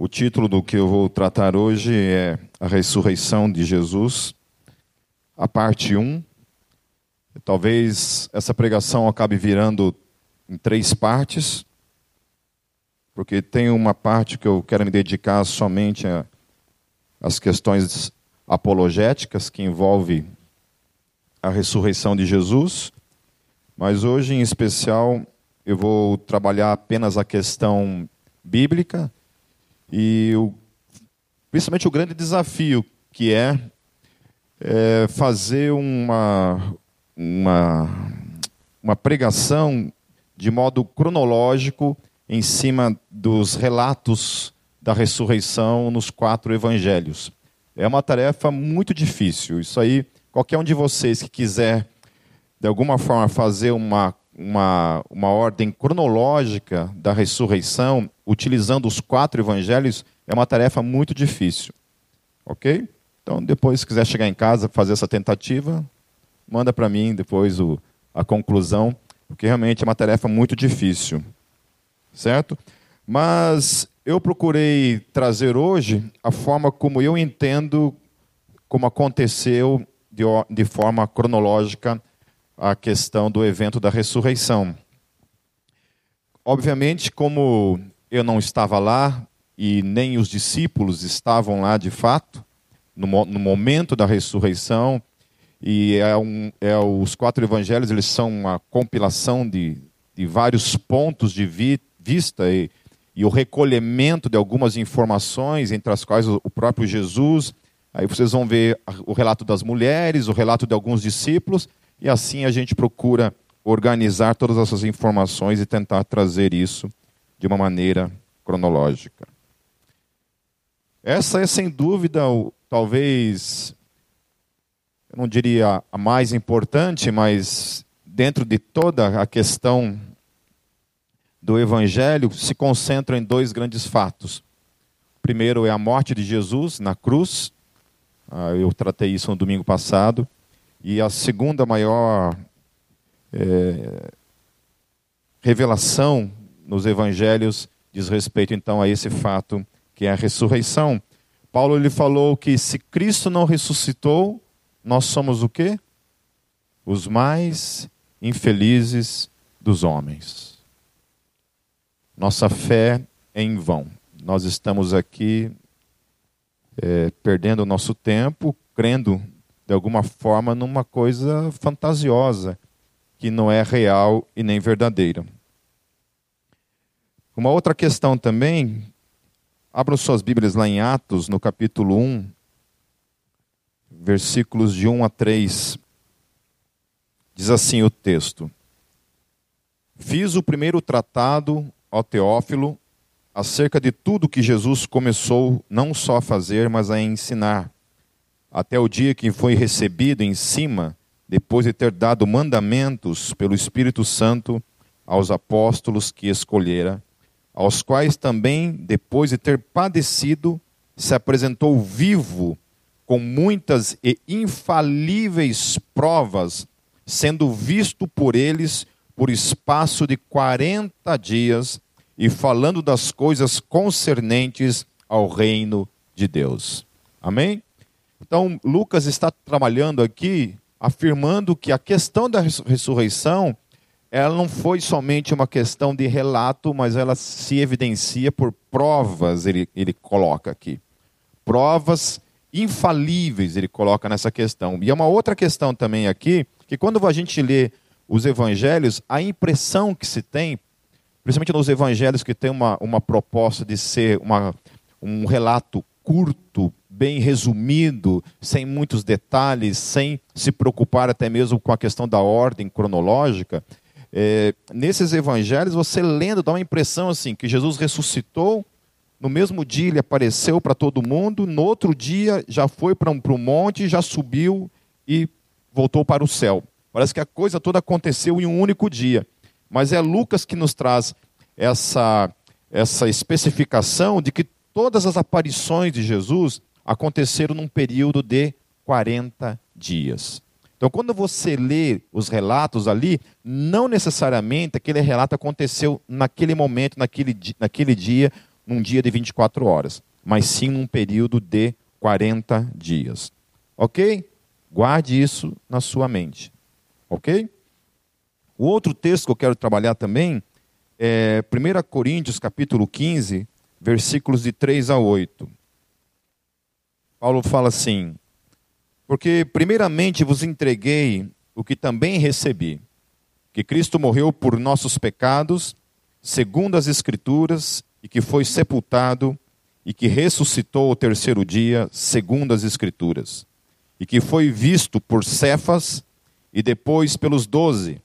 O título do que eu vou tratar hoje é A Ressurreição de Jesus, a parte 1. Talvez essa pregação acabe virando em três partes, porque tem uma parte que eu quero me dedicar somente às questões apologéticas, que envolve a ressurreição de Jesus, mas hoje em especial eu vou trabalhar apenas a questão bíblica e o, principalmente o grande desafio que é, é fazer uma, uma, uma pregação de modo cronológico em cima dos relatos da ressurreição nos quatro evangelhos. É uma tarefa muito difícil. Isso aí, qualquer um de vocês que quiser, de alguma forma, fazer uma, uma, uma ordem cronológica da ressurreição, utilizando os quatro evangelhos, é uma tarefa muito difícil. Ok? Então, depois, se quiser chegar em casa, fazer essa tentativa, manda para mim depois o, a conclusão, porque realmente é uma tarefa muito difícil. Certo? Mas eu procurei trazer hoje a forma como eu entendo como aconteceu de, de forma cronológica a questão do evento da ressurreição. Obviamente, como eu não estava lá e nem os discípulos estavam lá de fato, no, no momento da ressurreição, e é um, é, os quatro evangelhos eles são uma compilação de, de vários pontos de vi, vista e, e o recolhimento de algumas informações, entre as quais o próprio Jesus. Aí vocês vão ver o relato das mulheres, o relato de alguns discípulos, e assim a gente procura organizar todas essas informações e tentar trazer isso de uma maneira cronológica. Essa é, sem dúvida, talvez, eu não diria a mais importante, mas dentro de toda a questão do Evangelho, se concentra em dois grandes fatos. O primeiro é a morte de Jesus na cruz, ah, eu tratei isso no domingo passado, e a segunda maior é, revelação nos evangelhos diz respeito então a esse fato que é a ressurreição. Paulo ele falou que se Cristo não ressuscitou, nós somos o quê? Os mais infelizes dos homens. Nossa fé é em vão. Nós estamos aqui é, perdendo o nosso tempo, crendo de alguma forma numa coisa fantasiosa, que não é real e nem verdadeira. Uma outra questão também, abram suas Bíblias lá em Atos, no capítulo 1, versículos de 1 a 3. Diz assim o texto: Fiz o primeiro tratado ao Teófilo acerca de tudo que Jesus começou não só a fazer, mas a ensinar, até o dia que foi recebido em cima, depois de ter dado mandamentos pelo Espírito Santo aos apóstolos que escolhera aos quais também, depois de ter padecido, se apresentou vivo com muitas e infalíveis provas, sendo visto por eles por espaço de quarenta dias e falando das coisas concernentes ao reino de Deus. Amém? Então, Lucas está trabalhando aqui, afirmando que a questão da ressurreição ela não foi somente uma questão de relato, mas ela se evidencia por provas, ele, ele coloca aqui. Provas infalíveis, ele coloca nessa questão. E é uma outra questão também aqui, que quando a gente lê os evangelhos, a impressão que se tem, principalmente nos evangelhos que tem uma, uma proposta de ser uma, um relato curto, bem resumido, sem muitos detalhes, sem se preocupar até mesmo com a questão da ordem cronológica, é, nesses evangelhos, você lendo, dá uma impressão assim, que Jesus ressuscitou, no mesmo dia ele apareceu para todo mundo, no outro dia já foi para um, um monte, já subiu e voltou para o céu. Parece que a coisa toda aconteceu em um único dia. Mas é Lucas que nos traz essa, essa especificação de que todas as aparições de Jesus aconteceram num período de 40 dias. Então, quando você lê os relatos ali, não necessariamente aquele relato aconteceu naquele momento, naquele, naquele dia, num dia de 24 horas, mas sim num período de 40 dias. Ok? Guarde isso na sua mente. Ok? O outro texto que eu quero trabalhar também é 1 Coríntios capítulo 15, versículos de 3 a 8. Paulo fala assim: Porque primeiramente vos entreguei o que também recebi, que Cristo morreu por nossos pecados, segundo as Escrituras, e que foi sepultado, e que ressuscitou o terceiro dia, segundo as Escrituras, e que foi visto por Cefas e depois pelos doze.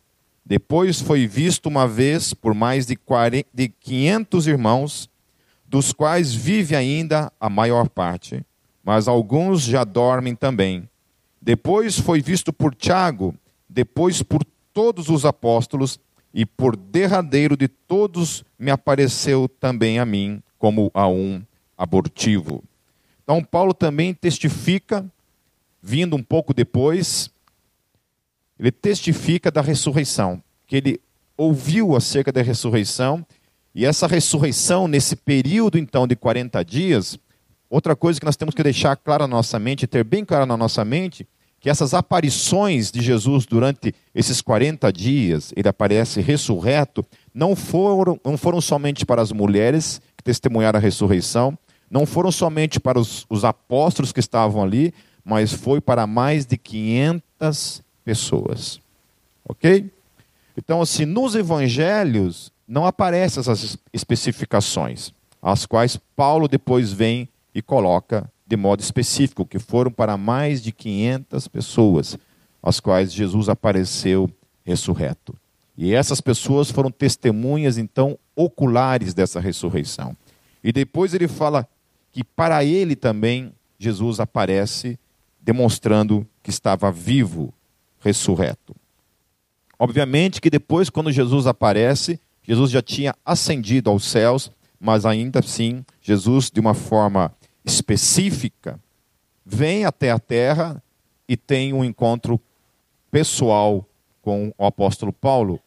Depois foi visto uma vez por mais de, 40, de 500 irmãos, dos quais vive ainda a maior parte, mas alguns já dormem também. Depois foi visto por Tiago, depois por todos os apóstolos, e por derradeiro de todos me apareceu também a mim, como a um abortivo. Então, Paulo também testifica, vindo um pouco depois, ele testifica da ressurreição, que ele ouviu acerca da ressurreição, e essa ressurreição, nesse período então de 40 dias, outra coisa que nós temos que deixar clara na nossa mente, ter bem clara na nossa mente, que essas aparições de Jesus durante esses 40 dias, ele aparece ressurreto, não foram, não foram somente para as mulheres que testemunharam a ressurreição, não foram somente para os, os apóstolos que estavam ali, mas foi para mais de 500 pessoas. Ok? Então, assim, nos evangelhos não aparecem essas especificações, as quais Paulo depois vem e coloca de modo específico, que foram para mais de 500 pessoas, as quais Jesus apareceu ressurreto. E essas pessoas foram testemunhas, então, oculares dessa ressurreição. E depois ele fala que para ele também Jesus aparece, demonstrando que estava vivo, ressurreto. Obviamente que depois, quando Jesus aparece, Jesus já tinha ascendido aos céus, mas ainda assim, Jesus, de uma forma específica, vem até a terra e tem um encontro pessoal com o apóstolo Paulo,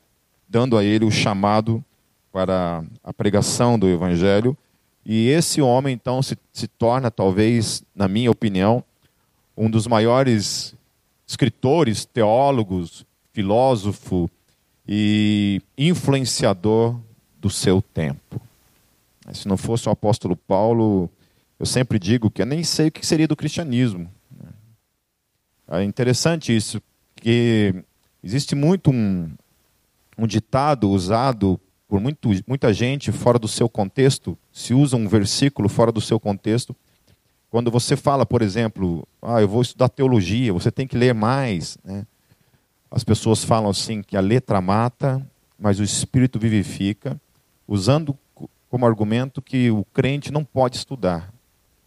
dando a ele o chamado para a pregação do evangelho. E esse homem, então, se, se torna, talvez, na minha opinião, um dos maiores escritores, teólogos, filósofo e influenciador do seu tempo. Se não fosse o apóstolo Paulo, eu sempre digo que eu nem sei o que seria do cristianismo. É interessante isso, que existe muito um, um ditado usado por muito, muita gente fora do seu contexto, se usa um versículo fora do seu contexto. Quando você fala, por exemplo, ah, eu vou estudar teologia, você tem que ler mais. Né? As pessoas falam assim que a letra mata, mas o espírito vivifica, usando como argumento que o crente não pode estudar.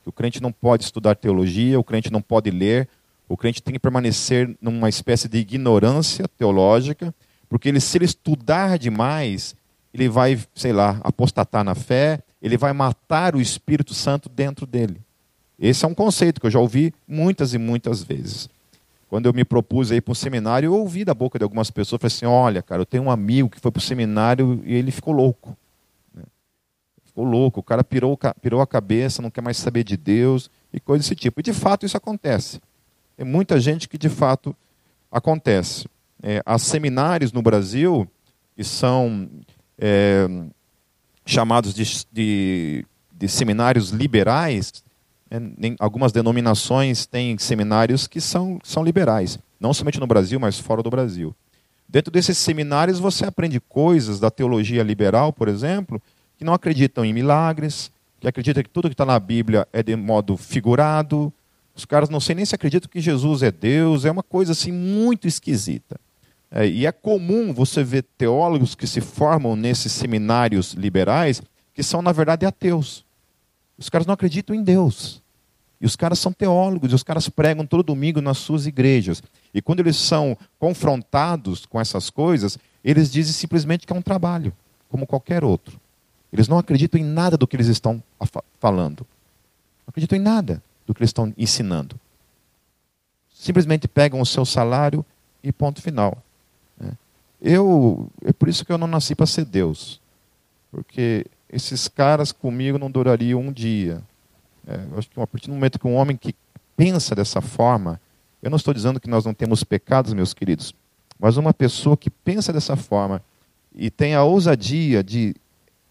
O crente não pode estudar teologia, o crente não pode ler, o crente tem que permanecer numa espécie de ignorância teológica, porque ele, se ele estudar demais, ele vai, sei lá, apostatar na fé, ele vai matar o Espírito Santo dentro dele. Esse é um conceito que eu já ouvi muitas e muitas vezes. Quando eu me propus ir para um seminário, eu ouvi da boca de algumas pessoas, falei assim, olha, cara, eu tenho um amigo que foi para o seminário e ele ficou louco ficou louco, o cara pirou, pirou a cabeça, não quer mais saber de Deus e coisa desse tipo. E de fato isso acontece. Tem muita gente que de fato acontece. É, há seminários no Brasil que são é, chamados de, de, de, seminários liberais. É, algumas denominações têm seminários que são, são liberais, não somente no Brasil, mas fora do Brasil. Dentro desses seminários você aprende coisas da teologia liberal, por exemplo, que não acreditam em milagres, que acreditam que tudo que está na Bíblia é de modo figurado. Os caras não sei nem se acreditam que Jesus é Deus, é uma coisa assim muito esquisita. É, e é comum você ver teólogos que se formam nesses seminários liberais que são, na verdade, ateus. Os caras não acreditam em Deus. E os caras são teólogos, e os caras pregam todo domingo nas suas igrejas. E quando eles são confrontados com essas coisas, eles dizem simplesmente que é um trabalho, como qualquer outro. Eles não acreditam em nada do que eles estão falando. Não acreditam em nada do que eles estão ensinando. Simplesmente pegam o seu salário e ponto final. Né? Eu, é por isso que eu não nasci para ser Deus. Porque esses caras comigo não durariam um dia. É, eu acho que a partir do momento que um homem que pensa dessa forma, eu não estou dizendo que nós não temos pecados, meus queridos, mas uma pessoa que pensa dessa forma e tem a ousadia de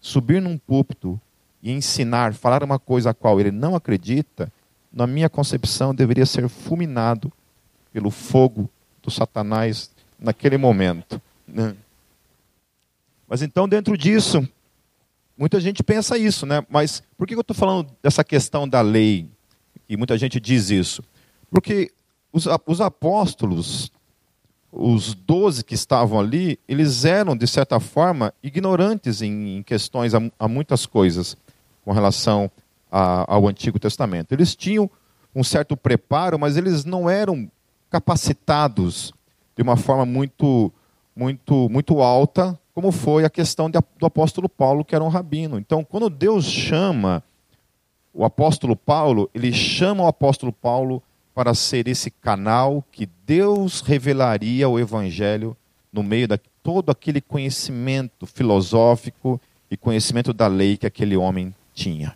subir num púlpito e ensinar, falar uma coisa a qual ele não acredita, na minha concepção deveria ser fulminado pelo fogo do Satanás naquele momento. Né? Mas então, dentro disso, muita gente pensa isso, né? Mas por que eu estou falando dessa questão da lei? E muita gente diz isso. Porque os, os apóstolos, os doze que estavam ali, eles eram, de certa forma, ignorantes em, questões a, a, muitas coisas com relação a, ao Antigo Testamento. Eles tinham um certo preparo, mas eles não eram capacitados de uma forma muito, muito, muito alta, como foi a questão de, do apóstolo Paulo, que era um rabino. Então, quando Deus chama o apóstolo Paulo, ele chama o apóstolo Paulo para ser esse canal que Deus revelaria o evangelho no meio de todo aquele conhecimento filosófico e conhecimento da lei que aquele homem tinha.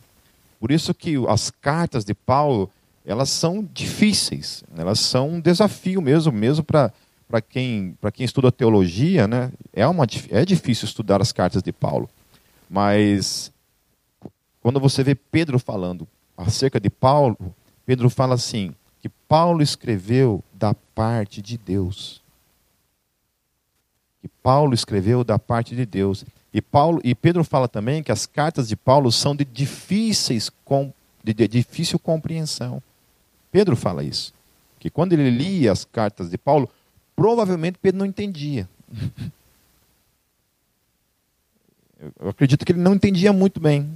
Por isso que as cartas de Paulo, elas são difíceis, elas são um desafio mesmo, mesmo para para quem, quem estuda teologia, né, é, uma, é difícil estudar as cartas de Paulo. Mas quando você vê Pedro falando acerca de Paulo, Pedro fala assim: Paulo escreveu da parte de Deus. Que Paulo escreveu da parte de Deus. E Paulo e Pedro fala também que as cartas de Paulo são de difíceis de, de difícil compreensão. Pedro fala isso. Que quando ele lia as cartas de Paulo, provavelmente Pedro não entendia. Eu acredito que ele não entendia muito bem,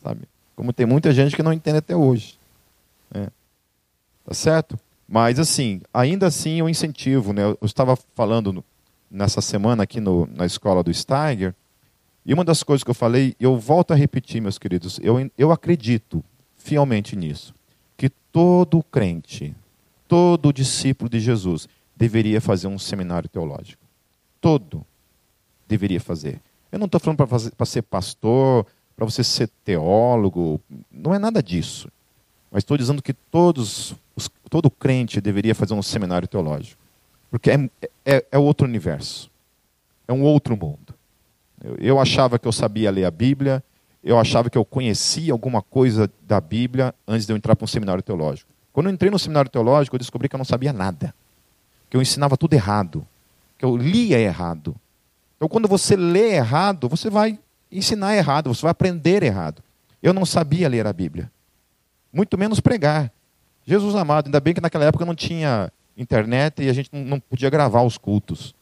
sabe? Como tem muita gente que não entende até hoje. É. Tá certo? Mas assim, ainda assim eu incentivo, né? Eu estava falando nessa semana aqui no, na escola do Steiger, e uma das coisas que eu falei, eu volto a repetir, meus queridos, eu, eu acredito fielmente nisso, que todo crente, todo discípulo de Jesus deveria fazer um seminário teológico. Todo deveria fazer. Eu não estou falando para ser pastor, para você ser teólogo, não é nada disso. Mas estou dizendo que todos, os, todo crente deveria fazer um seminário teológico. Porque é, é, é outro universo. É um outro mundo. Eu, eu achava que eu sabia ler a Bíblia, eu achava que eu conhecia alguma coisa da Bíblia antes de eu entrar para um seminário teológico. Quando eu entrei no seminário teológico, eu descobri que eu não sabia nada. Que eu ensinava tudo errado. Que eu lia errado. Então, quando você lê errado, você vai ensinar errado, você vai aprender errado. Eu não sabia ler a Bíblia muito menos pregar. Jesus amado, ainda bem que naquela época não tinha internet e a gente não podia gravar os cultos.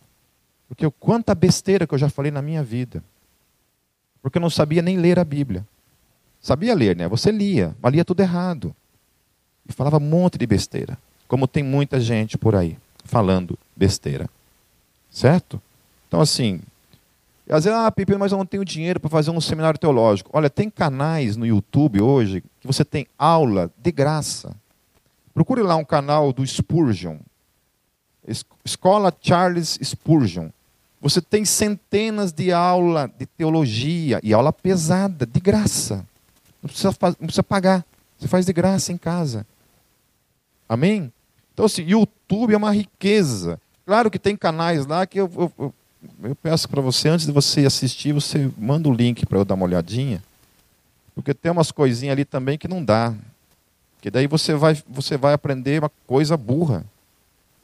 Porque quanta besteira que eu já falei na minha vida. Porque eu não sabia nem ler a Bíblia. Sabia ler, né? Você lia, mas lia tudo errado. E falava um monte de besteira. Como tem muita gente por aí falando besteira. Certo? Então, assim, às vezes, ah, Pipe, mas eu não tenho dinheiro para fazer um seminário teológico. Olha, tem canais no YouTube hoje que você tem aula de graça. Procure lá um canal do Spurgeon. Escola Charles Spurgeon. Você tem centenas de aulas de teologia e aula pesada, de graça. Não precisa, não precisa pagar. Você faz de graça em casa. Amém? Então, assim, YouTube é uma riqueza. Claro que tem canais lá que eu, eu peço para você, antes de você assistir, você manda o link para eu dar uma olhadinha. Porque tem umas coisinhas ali também que não dá. Que daí você vai, você vai aprender uma coisa burra.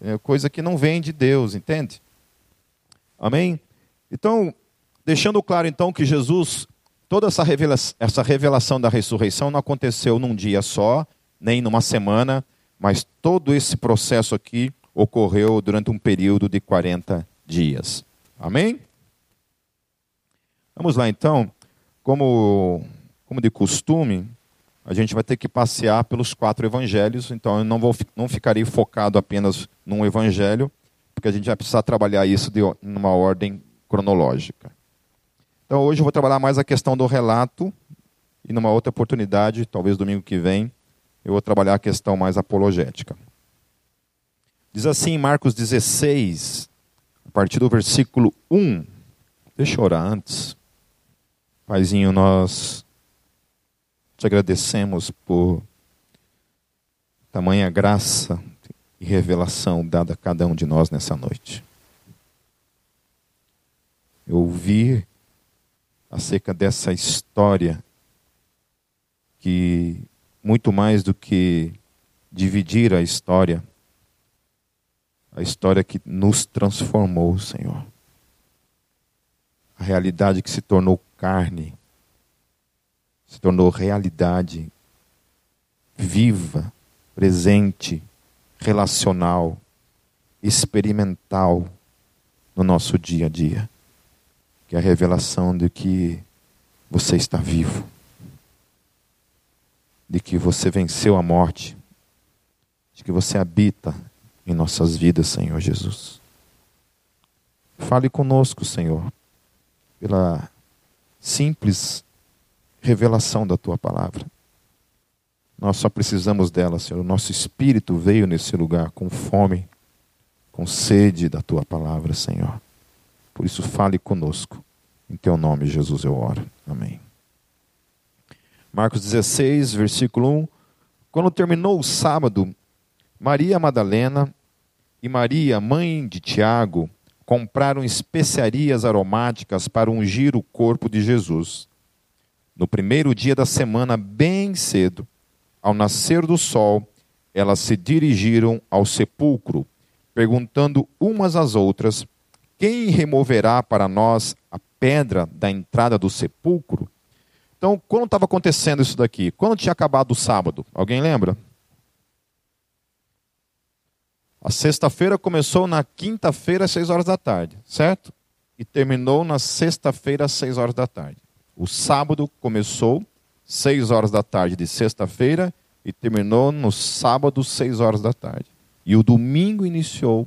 É coisa que não vem de Deus, entende? Amém? Então, deixando claro então que Jesus, toda essa revelação, essa revelação da ressurreição não aconteceu num dia só, nem numa semana, mas todo esse processo aqui ocorreu durante um período de 40 dias. Amém? Vamos lá então. Como, como de costume, a gente vai ter que passear pelos quatro evangelhos, então eu não, vou, não ficarei focado apenas num evangelho, porque a gente vai precisar trabalhar isso de numa ordem cronológica. Então hoje eu vou trabalhar mais a questão do relato, e numa outra oportunidade, talvez domingo que vem, eu vou trabalhar a questão mais apologética. Diz assim em Marcos 16, a partir do versículo 1. Deixa eu orar antes. Paizinho, nós te agradecemos por tamanha graça e revelação dada a cada um de nós nessa noite. Eu ouvi acerca dessa história que, muito mais do que dividir a história, a história que nos transformou, Senhor. A realidade que se tornou carne, se tornou realidade viva, presente, relacional, experimental no nosso dia a dia. Que é a revelação de que você está vivo, de que você venceu a morte, de que você habita em nossas vidas, Senhor Jesus. Fale conosco, Senhor, pela simples revelação da tua palavra. Nós só precisamos dela, Senhor. O nosso espírito veio nesse lugar com fome, com sede da tua palavra, Senhor. Por isso, fale conosco. Em teu nome, Jesus, eu oro. Amém. Marcos 16, versículo 1. Quando terminou o sábado, Maria Madalena e Maria, mãe de Tiago, compraram especiarias aromáticas para ungir o corpo de Jesus. No primeiro dia da semana, bem cedo, ao nascer do sol, elas se dirigiram ao sepulcro, perguntando umas às outras: Quem removerá para nós a pedra da entrada do sepulcro? Então, quando estava acontecendo isso daqui? Quando tinha acabado o sábado? Alguém lembra? A sexta-feira começou na quinta-feira, às seis horas da tarde, certo? E terminou na sexta-feira, às seis horas da tarde. O sábado começou seis horas da tarde de sexta-feira e terminou no sábado, seis horas da tarde. E o domingo iniciou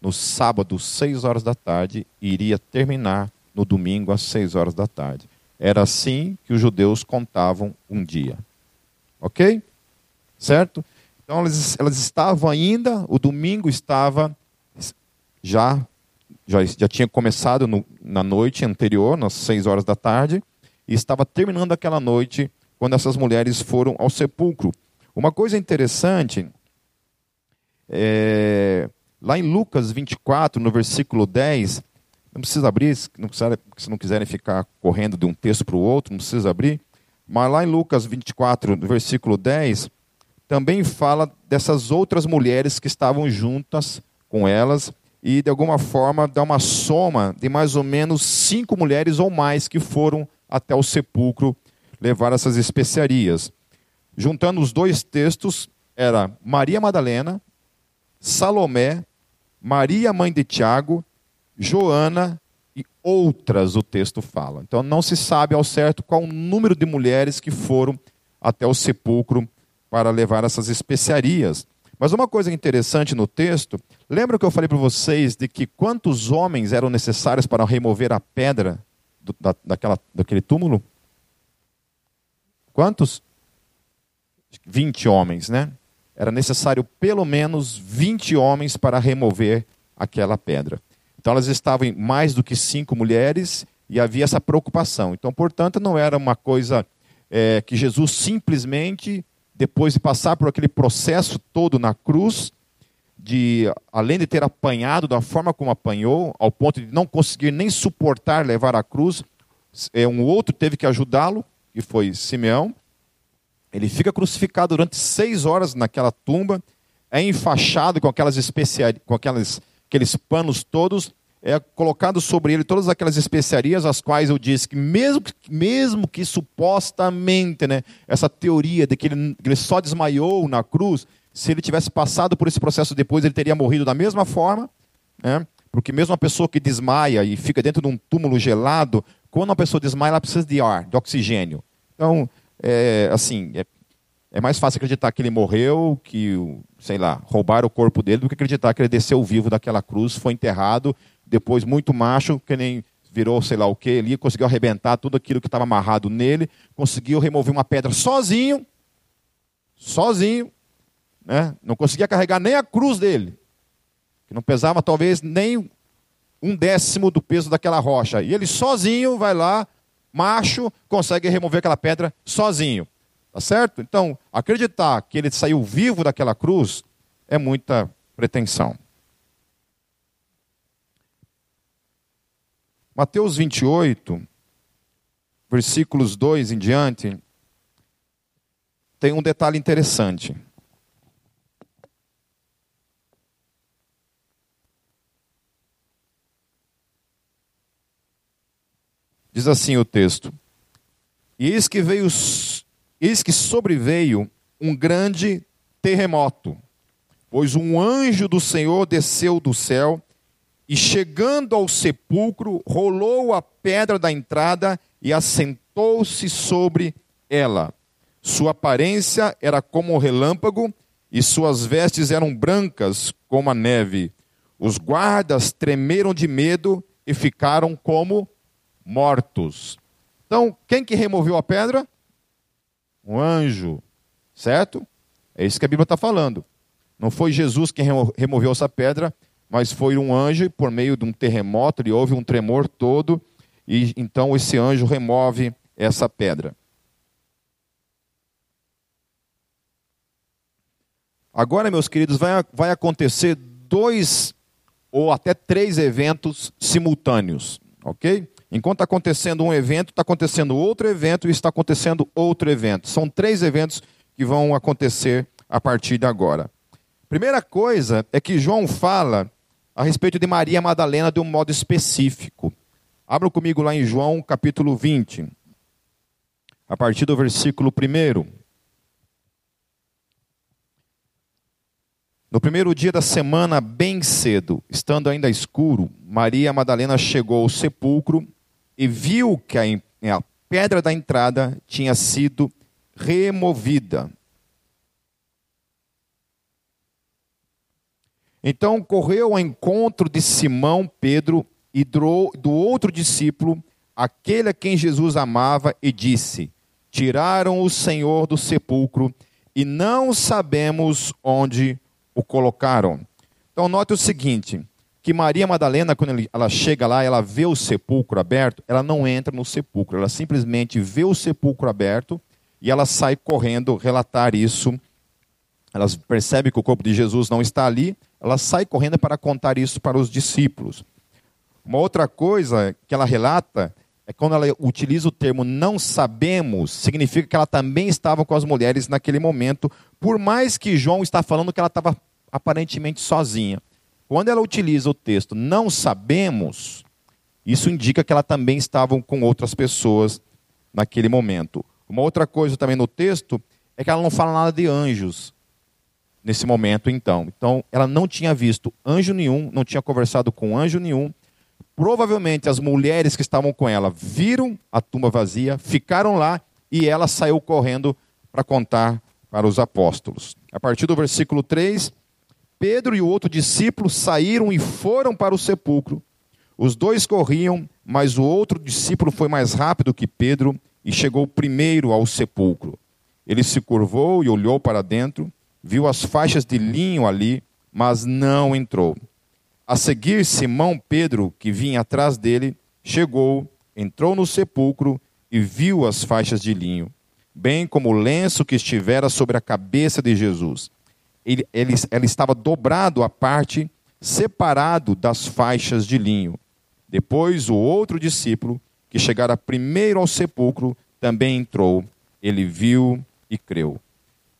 no sábado, seis horas da tarde, e iria terminar no domingo, às seis horas da tarde. Era assim que os judeus contavam um dia. Ok? Certo? Então elas, elas estavam ainda, o domingo estava já já, já tinha começado no, na noite anterior, nas seis horas da tarde, e estava terminando aquela noite quando essas mulheres foram ao sepulcro. Uma coisa interessante, é, lá em Lucas 24, no versículo 10, não precisa abrir, não precisa, se não quiserem ficar correndo de um texto para o outro, não precisa abrir, mas lá em Lucas 24, no versículo 10, também fala dessas outras mulheres que estavam juntas com elas e de alguma forma dá uma soma de mais ou menos cinco mulheres ou mais que foram até o sepulcro levar essas especiarias. Juntando os dois textos, era Maria Madalena, Salomé, Maria mãe de Tiago, Joana e outras o texto fala. Então não se sabe ao certo qual o número de mulheres que foram até o sepulcro para levar essas especiarias. Mas uma coisa interessante no texto, lembra que eu falei para vocês de que quantos homens eram necessários para remover a pedra do, da, daquela, daquele túmulo? Quantos? 20 homens, né? Era necessário pelo menos 20 homens para remover aquela pedra. Então elas estavam em mais do que cinco mulheres e havia essa preocupação. Então, portanto, não era uma coisa é, que Jesus simplesmente, depois de passar por aquele processo todo na cruz, de além de ter apanhado da forma como apanhou, ao ponto de não conseguir nem suportar levar a cruz, é, um outro teve que ajudá-lo, que foi Simeão. Ele fica crucificado durante seis horas naquela tumba, é enfaixado com aquelas especiarias, com aquelas, aqueles panos todos, é colocado sobre ele todas aquelas especiarias, as quais eu disse que mesmo, mesmo que supostamente, né, essa teoria de que ele, ele só desmaiou na cruz, se ele tivesse passado por esse processo depois, ele teria morrido da mesma forma, né? porque mesmo uma pessoa que desmaia e fica dentro de um túmulo gelado, quando uma pessoa desmaia, ela precisa de ar, de oxigênio. Então, é, assim, é, é mais fácil acreditar que ele morreu, que, sei lá, roubaram o corpo dele, do que acreditar que ele desceu vivo daquela cruz, foi enterrado, depois muito macho, que nem virou sei lá o que ali, conseguiu arrebentar tudo aquilo que estava amarrado nele, conseguiu remover uma pedra sozinho, sozinho, né? não conseguia carregar nem a cruz dele, que não pesava talvez nem um décimo do peso daquela rocha. E ele sozinho vai lá, macho consegue remover aquela pedra sozinho. Tá certo? Então, acreditar que ele saiu vivo daquela cruz é muita pretensão. Mateus 28, versículos 2 em diante, tem um detalhe interessante. Diz assim o texto: E eis que veio, eis que sobreveio um grande terremoto, pois um anjo do Senhor desceu do céu e chegando ao sepulcro, rolou a pedra da entrada e assentou-se sobre ela. Sua aparência era como um relâmpago e suas vestes eram brancas como a neve. Os guardas tremeram de medo e ficaram como mortos. Então, quem que removeu a pedra? Um anjo, certo? É isso que a Bíblia está falando. Não foi Jesus quem removeu essa pedra, mas foi um anjo, por meio de um terremoto, e houve um tremor todo, e então esse anjo remove essa pedra. Agora, meus queridos, vai, vai acontecer dois ou até três eventos simultâneos, ok? Enquanto está acontecendo um evento, está acontecendo outro evento e está acontecendo outro evento. São três eventos que vão acontecer a partir de agora. Primeira coisa é que João fala a respeito de Maria Madalena de um modo específico. Abra comigo lá em João capítulo 20, a partir do versículo 1. No primeiro dia da semana, bem cedo, estando ainda escuro, Maria Madalena chegou ao sepulcro e viu que a, a pedra da entrada tinha sido removida. Então correu ao encontro de Simão, Pedro e do outro discípulo, aquele a quem Jesus amava, e disse: Tiraram o Senhor do sepulcro e não sabemos onde o colocaram. Então, note o seguinte: que Maria Madalena, quando ela chega lá, ela vê o sepulcro aberto, ela não entra no sepulcro, ela simplesmente vê o sepulcro aberto e ela sai correndo relatar isso. Ela percebe que o corpo de Jesus não está ali, ela sai correndo para contar isso para os discípulos. Uma outra coisa que ela relata é quando ela utiliza o termo não sabemos, significa que ela também estava com as mulheres naquele momento, por mais que João está falando que ela estava aparentemente sozinha. Quando ela utiliza o texto não sabemos, isso indica que ela também estava com outras pessoas naquele momento. Uma outra coisa também no texto é que ela não fala nada de anjos nesse momento então. Então, ela não tinha visto anjo nenhum, não tinha conversado com anjo nenhum, Provavelmente as mulheres que estavam com ela viram a tumba vazia, ficaram lá e ela saiu correndo para contar para os apóstolos. A partir do versículo 3, Pedro e o outro discípulo saíram e foram para o sepulcro. Os dois corriam, mas o outro discípulo foi mais rápido que Pedro e chegou primeiro ao sepulcro. Ele se curvou e olhou para dentro, viu as faixas de linho ali, mas não entrou. A seguir, Simão Pedro, que vinha atrás dele, chegou, entrou no sepulcro e viu as faixas de linho, bem como o lenço que estivera sobre a cabeça de Jesus. Ele, ele, ele estava dobrado à parte, separado das faixas de linho. Depois, o outro discípulo, que chegara primeiro ao sepulcro, também entrou. Ele viu e creu.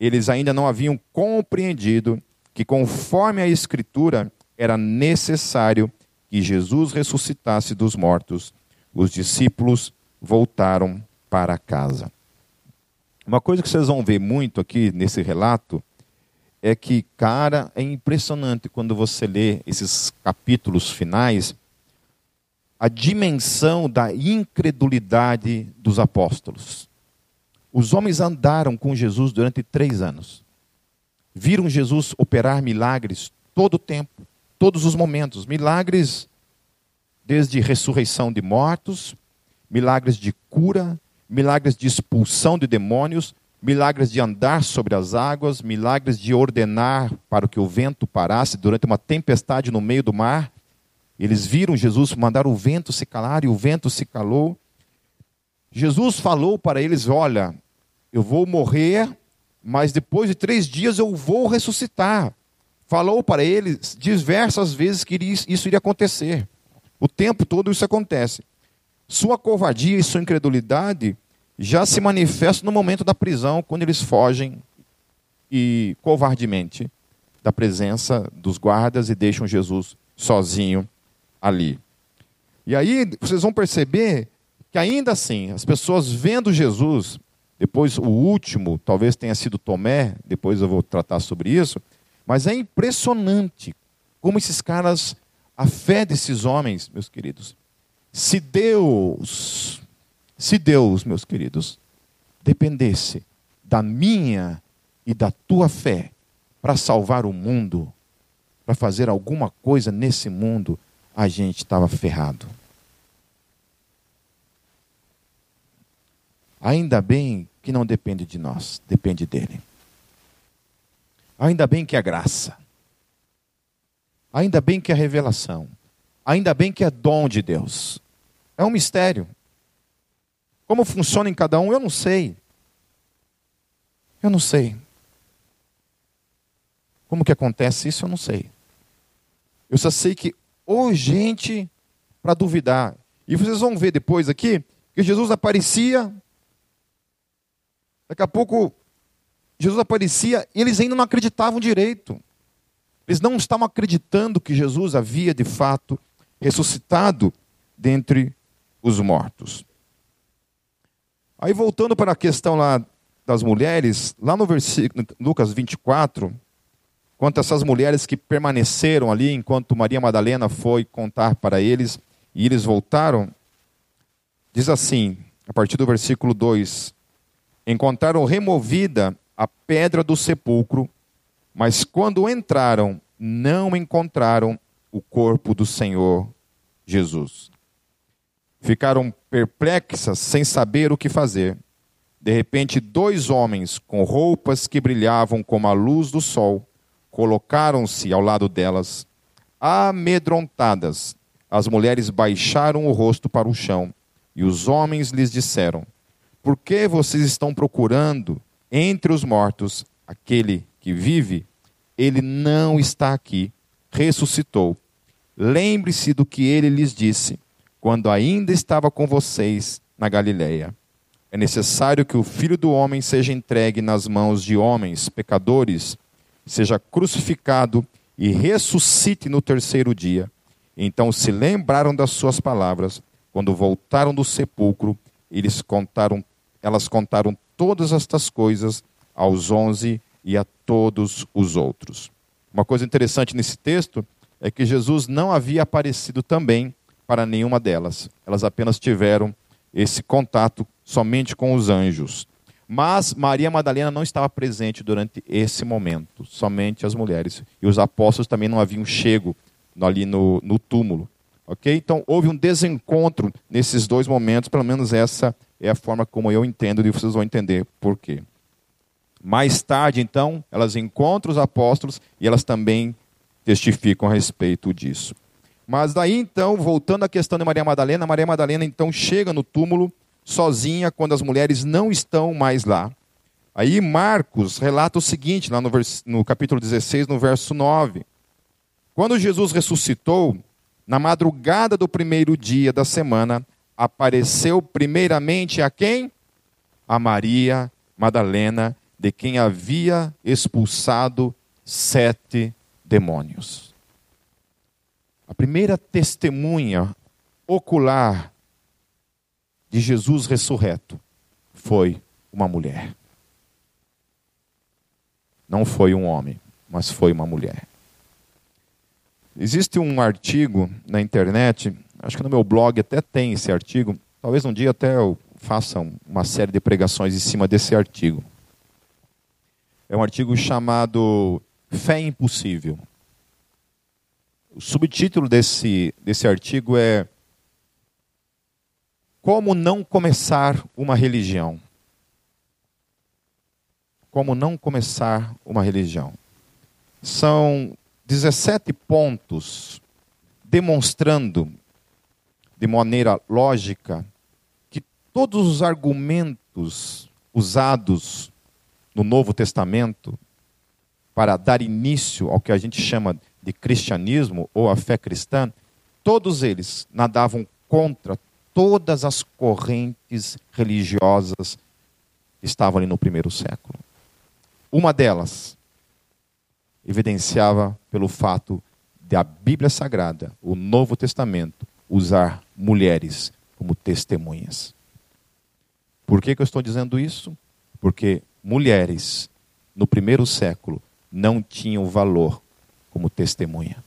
Eles ainda não haviam compreendido que, conforme a Escritura, era necessário que Jesus ressuscitasse dos mortos. Os discípulos voltaram para casa. Uma coisa que vocês vão ver muito aqui nesse relato é que, cara, é impressionante quando você lê esses capítulos finais a dimensão da incredulidade dos apóstolos. Os homens andaram com Jesus durante três anos. Viram Jesus operar milagres todo o tempo todos os momentos. Milagres desde ressurreição de mortos, milagres de cura, milagres de expulsão de demônios, milagres de andar sobre as águas, milagres de ordenar para que o vento parasse durante uma tempestade no meio do mar. Eles viram Jesus mandar o vento se calar e o vento se calou. Jesus falou para eles: Olha, eu vou morrer, mas depois de três dias eu vou ressuscitar. Falou para eles diversas vezes que isso iria acontecer. O tempo todo isso acontece. Sua covardia e sua incredulidade já se manifestam no momento da prisão, quando eles fogem e covardemente da presença dos guardas e deixam Jesus sozinho ali. E aí vocês vão perceber que ainda assim, as pessoas vendo Jesus, depois o último, talvez tenha sido Tomé, depois eu vou tratar sobre isso, mas é impressionante como esses caras, a fé desses homens, meus queridos, se Deus, se Deus, meus queridos, dependesse da minha e da tua fé para salvar o mundo, para fazer alguma coisa nesse mundo, a gente estava ferrado. Ainda bem que não depende de nós, depende dele. Ainda bem que é graça. Ainda bem que é revelação. Ainda bem que é dom de Deus. É um mistério. Como funciona em cada um, eu não sei. Eu não sei. Como que acontece isso, eu não sei. Eu só sei que ou gente para duvidar. E vocês vão ver depois aqui que Jesus aparecia. Daqui a pouco Jesus aparecia e eles ainda não acreditavam direito. Eles não estavam acreditando que Jesus havia de fato ressuscitado dentre os mortos. Aí voltando para a questão lá das mulheres, lá no versículo Lucas 24, quanto a essas mulheres que permaneceram ali enquanto Maria Madalena foi contar para eles e eles voltaram, diz assim, a partir do versículo 2: Encontraram removida a pedra do sepulcro, mas quando entraram, não encontraram o corpo do Senhor Jesus. Ficaram perplexas, sem saber o que fazer. De repente, dois homens com roupas que brilhavam como a luz do sol colocaram-se ao lado delas. Amedrontadas, as mulheres baixaram o rosto para o chão, e os homens lhes disseram: Por que vocês estão procurando entre os mortos aquele que vive? Ele não está aqui, ressuscitou. Lembre-se do que ele lhes disse quando ainda estava com vocês na Galileia. É necessário que o filho do homem seja entregue nas mãos de homens pecadores seja crucificado e ressuscite no terceiro dia. Então se lembraram das suas palavras. Quando voltaram do sepulcro, eles contaram, elas contaram todas estas coisas aos onze e a todos os outros. Uma coisa interessante nesse texto é que Jesus não havia aparecido também para nenhuma delas. Elas apenas tiveram esse contato somente com os anjos. Mas Maria Madalena não estava presente durante esse momento, somente as mulheres. E os apóstolos também não haviam chego ali no, no túmulo. Ok? Então houve um desencontro nesses dois momentos, pelo menos essa é a forma como eu entendo, e vocês vão entender por quê. Mais tarde, então, elas encontram os apóstolos e elas também testificam a respeito disso. Mas daí então, voltando à questão de Maria Madalena, Maria Madalena então chega no túmulo sozinha quando as mulheres não estão mais lá. Aí Marcos relata o seguinte, lá no, vers... no capítulo 16, no verso 9. Quando Jesus ressuscitou, na madrugada do primeiro dia da semana, apareceu primeiramente a quem? A Maria Madalena, de quem havia expulsado sete demônios. A primeira testemunha ocular de Jesus ressurreto foi uma mulher. Não foi um homem, mas foi uma mulher. Existe um artigo na internet, acho que no meu blog até tem esse artigo, talvez um dia até eu faça uma série de pregações em cima desse artigo. É um artigo chamado Fé Impossível. O subtítulo desse, desse artigo é como não começar uma religião? Como não começar uma religião? São 17 pontos demonstrando de maneira lógica que todos os argumentos usados no Novo Testamento para dar início ao que a gente chama de cristianismo ou a fé cristã, todos eles nadavam contra todas as correntes religiosas que estavam ali no primeiro século. Uma delas evidenciava pelo fato de a Bíblia Sagrada, o Novo Testamento, usar mulheres como testemunhas. Por que, que eu estou dizendo isso? Porque mulheres no primeiro século não tinham valor como testemunha.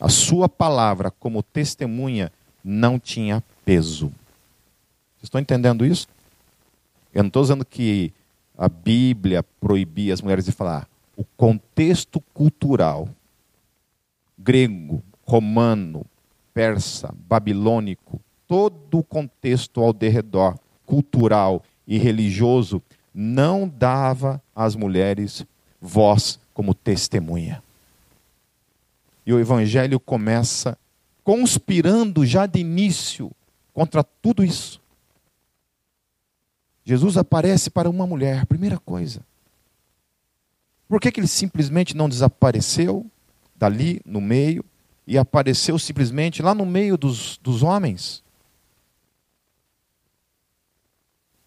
A sua palavra como testemunha não tinha peso. Vocês estão entendendo isso? Eu não estou dizendo que a Bíblia proibia as mulheres de falar. O contexto cultural grego, romano, persa, babilônico, todo o contexto ao derredor, cultural e religioso, não dava às mulheres voz como testemunha. E o evangelho começa conspirando já de início contra tudo isso. Jesus aparece para uma mulher, primeira coisa. Por que, que ele simplesmente não desapareceu dali no meio e apareceu simplesmente lá no meio dos, dos homens?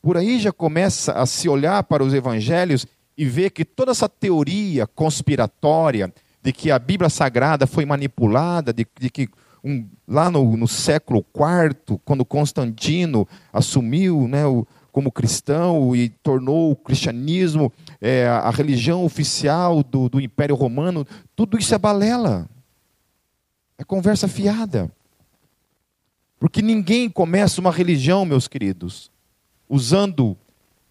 Por aí já começa a se olhar para os evangelhos e ver que toda essa teoria conspiratória de que a Bíblia Sagrada foi manipulada, de, de que um, lá no, no, século IV, quando Constantino assumiu né, o, como cristão e tornou o cristianismo é, a religião oficial do, do Império Romano, tudo isso é balela. É conversa fiada. Porque ninguém começa uma religião, meus queridos, usando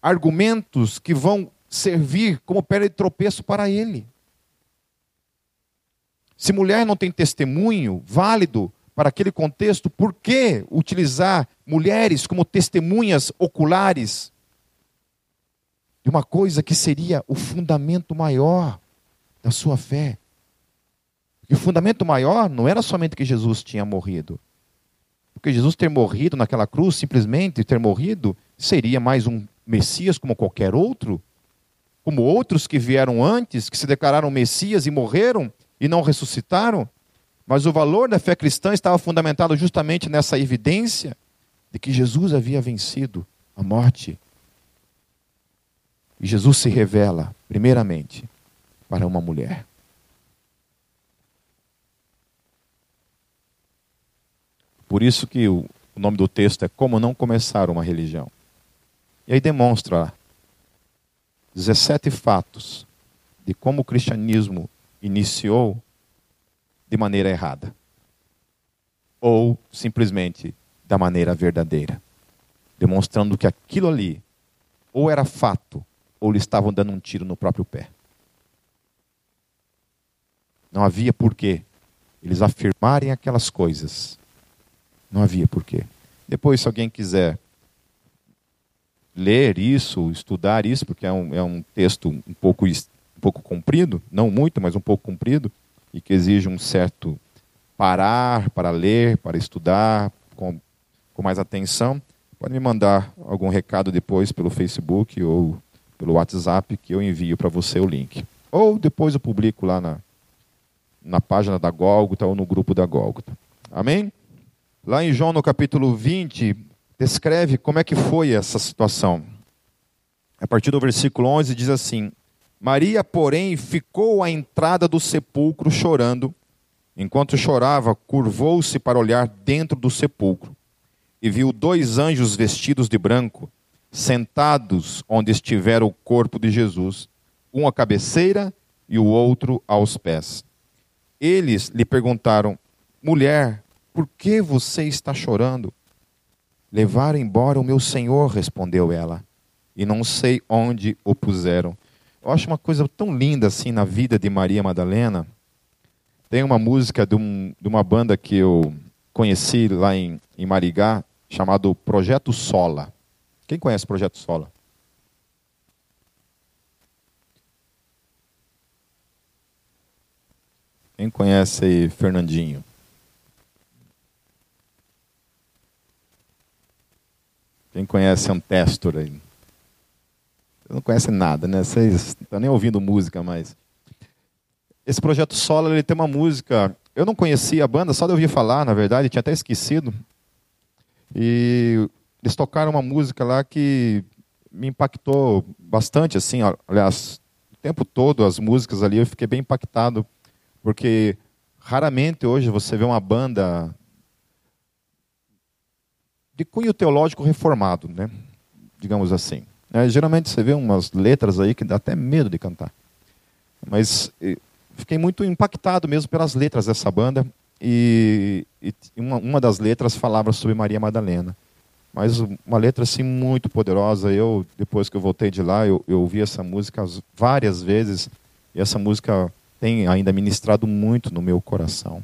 argumentos que vão servir como pedra de tropeço para ele. Se mulher não tem testemunho válido para aquele contexto, por que utilizar mulheres como testemunhas oculares de uma coisa que seria o fundamento maior da sua fé? E o fundamento maior não era somente que Jesus tinha morrido. Porque Jesus ter morrido naquela cruz, simplesmente ter morrido, seria mais um Messias como qualquer outro, como outros que vieram antes, que se declararam Messias e morreram e não ressuscitaram. Mas o valor da fé cristã estava fundamentado justamente nessa evidência de que Jesus havia vencido a morte. E Jesus se revela, primeiramente, para uma mulher. Por isso que o nome do texto é Como Não Começar uma Religião. E aí demonstra 17 fatos de como o cristianismo iniciou de maneira errada. Ou simplesmente da maneira verdadeira. Demonstrando que aquilo ali ou era fato, ou lhe estavam dando um tiro no próprio pé. Não havia porquê eles afirmarem aquelas coisas. Não havia porquê. Depois, se alguém quiser ler isso, estudar isso, porque é um, é um texto um pouco, um pouco comprido, não muito, mas um pouco comprido, e que exige um certo parar para ler, para estudar com, com mais atenção, pode me mandar algum recado depois pelo Facebook ou pelo WhatsApp que eu envio para você o link. Ou depois eu publico lá na, na página da Gólgota ou no grupo da Gólgota. Amém? Lá em João, no capítulo 20, descreve como é que foi essa situação. A partir do versículo 11 diz assim: Maria, porém, ficou à entrada do sepulcro chorando. Enquanto chorava, curvou-se para olhar dentro do sepulcro e viu dois anjos vestidos de branco, sentados onde estivera o corpo de Jesus, um à cabeceira e o outro aos pés. Eles lhe perguntaram: Mulher, por que você está chorando? Levaram embora o meu senhor, respondeu ela, e não sei onde o puseram. Eu acho uma coisa tão linda assim na vida de Maria Madalena. Tem uma música de, um, de uma banda que eu conheci lá em, em Marigá, chamado Projeto Sola. Quem conhece Projeto Sola? Quem conhece aí Fernandinho? Quem conhecem Antestor aí? Vocês não conhecem nada, né? Vocês estão nem ouvindo música mais. Esse projeto solo ele tem uma música. Eu não conhecia a banda, só de ouvir falar, na verdade, tinha até esquecido. E eles tocaram uma música lá que me impactou bastante, assim. Aliás, o tempo todo as músicas ali eu fiquei bem impactado, porque raramente hoje você vê uma banda de cunho teológico reformado, né? digamos assim. É, geralmente você vê umas letras aí que dá até medo de cantar. Mas fiquei muito impactado mesmo pelas letras dessa banda. E, e uma, uma, das letras falava sobre Maria Madalena. Mas uma letra assim muito poderosa. Eu, depois que eu voltei de lá, eu, eu ouvi essa música várias vezes. E essa música tem ainda ministrado muito no meu coração.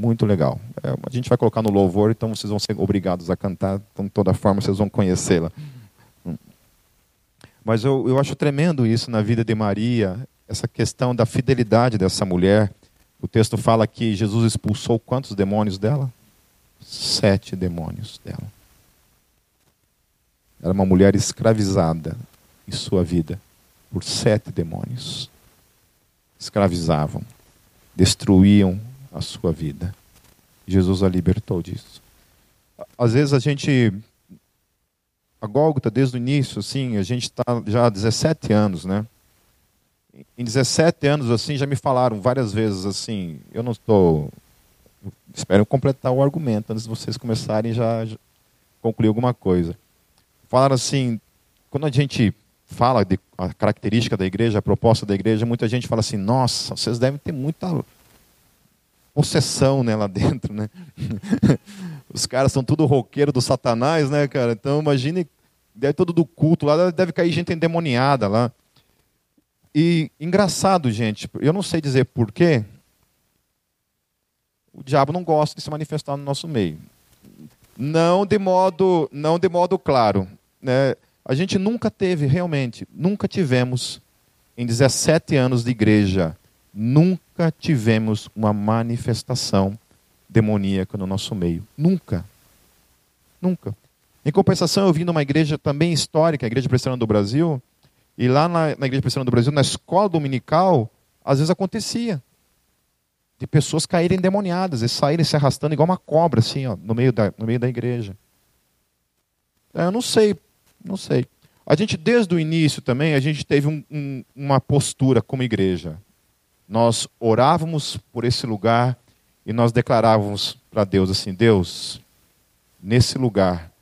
Muito legal. É, a gente vai colocar no louvor, então vocês vão ser obrigados a cantar. Então, de toda forma, vocês vão conhecê-la. Mas eu, eu acho tremendo isso na vida de Maria, essa questão da fidelidade dessa mulher. O texto fala que Jesus expulsou quantos demônios dela? Sete demônios dela. Era uma mulher escravizada em sua vida por sete demônios. Escravizavam, destruíam a sua vida. Jesus a libertou disso. Às vezes a gente, a Gólgota, desde o início, assim, a gente está já há 17 anos, né? Em 17 anos, assim, já me falaram várias vezes, assim, eu não estou... Espero completar o argumento antes de vocês começarem já, já concluir alguma coisa. Falaram assim, quando a gente fala de a característica da igreja, a proposta da igreja, muita gente fala assim, nossa, vocês devem ter muita possessão né, lá dentro, né? Os caras são tudo roqueiro do satanás, né, cara? Então imagine, deve todo do culto lá, deve cair gente endemoniada lá. E engraçado, gente, eu não sei dizer porquê, o diabo não gosta de se manifestar no nosso meio. Não de modo, não de modo claro. Né? A gente nunca teve, realmente, nunca tivemos, em 17 anos de igreja, nunca tivemos uma manifestação demoníaca no nosso meio. Nunca. Nunca. Em compensação, eu vim de uma igreja também histórica, a Igreja Presbiteriana do Brasil, e lá na, na Igreja Presbiteriana do Brasil, na escola dominical, às vezes acontecia de pessoas caírem endemoniadas e saírem se arrastando igual uma cobra, assim, ó, no, meio da, no meio da igreja. É, eu não sei, não sei. A gente, desde o início também, a gente teve um, um, uma postura como igreja nós orávamos por esse lugar e nós declarávamos para Deus assim: Deus, nesse lugar,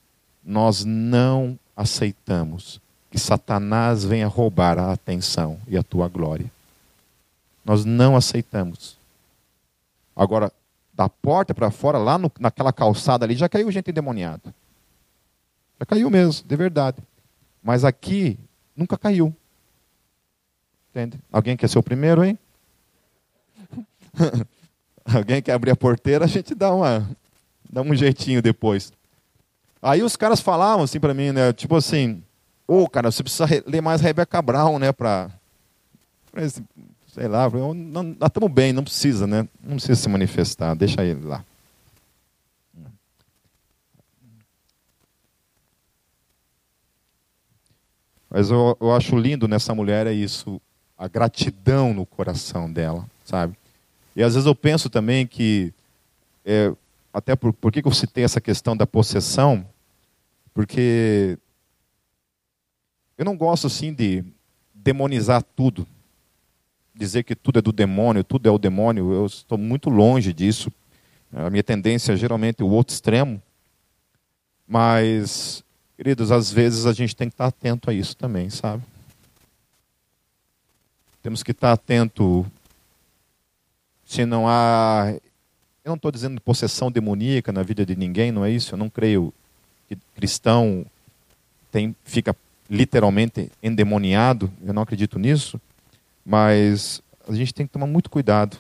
nós não aceitamos que Satanás venha roubar a atenção e a tua glória. Nós não aceitamos. Agora, da porta para fora, lá no, naquela calçada ali, já caiu gente endemoniada. Já caiu mesmo, de verdade. Mas aqui, nunca caiu. Entende? Alguém quer ser o primeiro, hein? Alguém quer abrir a porteira, a gente dá, uma, dá um jeitinho depois. Aí os caras falavam assim para mim, né? Tipo assim, ô oh, cara, você precisa ler mais Rebecca Brown, né? Pra, pra sei lá, não, nós estamos bem, não precisa, né? Não precisa se manifestar, deixa ele lá. Mas eu, eu acho lindo nessa mulher é isso, a gratidão no coração dela, sabe? E às vezes eu penso também que, é, até por, por que eu citei essa questão da possessão? Porque eu não gosto assim de demonizar tudo, dizer que tudo é do demônio, tudo é o demônio. Eu estou muito longe disso. A minha tendência é geralmente o outro extremo. Mas, queridos, às vezes a gente tem que estar atento a isso também, sabe? Temos que estar atento se não há. Eu não estou dizendo possessão demoníaca na vida de ninguém, não é isso? Eu não creio que cristão tem, fica literalmente endemoniado, eu não acredito nisso, mas a gente tem que tomar muito cuidado.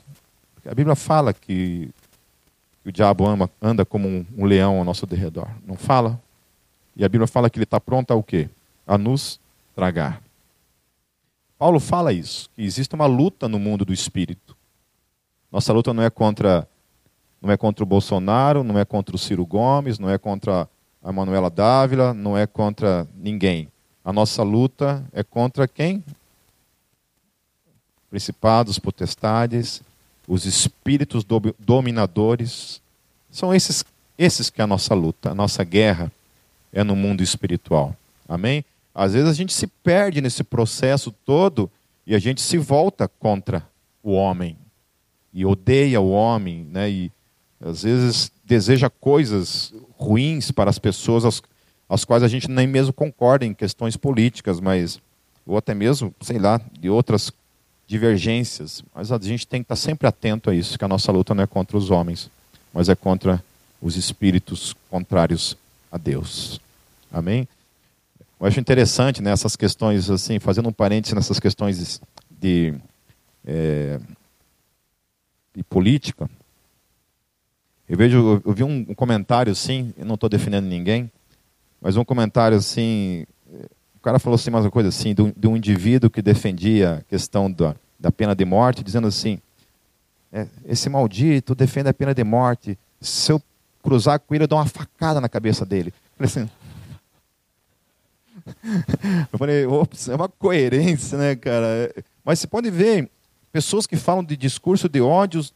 A Bíblia fala que, o diabo ama, anda como um, um, leão ao nosso derredor, não fala? E a Bíblia fala que ele está pronto a o quê? A nos tragar. Paulo fala isso, que existe uma luta no mundo do espírito. Nossa luta não é contra não é contra o Bolsonaro, não é contra o Ciro Gomes, não é contra a Manuela Dávila, não é contra ninguém. A nossa luta é contra quem? Principados, potestades, os espíritos do, dominadores. São esses, esses que é a nossa luta, a nossa guerra é no mundo espiritual. Amém? Às vezes a gente se perde nesse processo todo e a gente se volta contra o homem e odeia o homem, né? E às vezes deseja coisas ruins para as pessoas as, as quais a gente nem mesmo concorda em questões políticas, mas ou até mesmo, sei lá, de outras divergências. Mas a gente tem que estar sempre atento a isso, que a nossa luta não é contra os homens, mas é contra os espíritos contrários a Deus. Amém? Eu acho interessante nessas né, questões, assim, fazendo um parênteses nessas questões de, é, de política. Eu vejo, eu vi um, comentário assim, eu não estou defendendo ninguém, mas um comentário assim, o cara falou assim, mais uma coisa assim, de um, indivíduo que defendia a questão da, da pena de morte, dizendo assim, é, esse maldito defende a pena de morte, se eu cruzar com ele, eu dou uma facada na cabeça dele. Assim, eu falei, ops, é uma coerência, né, cara? Mas você pode ver, pessoas que falam de discurso de ódios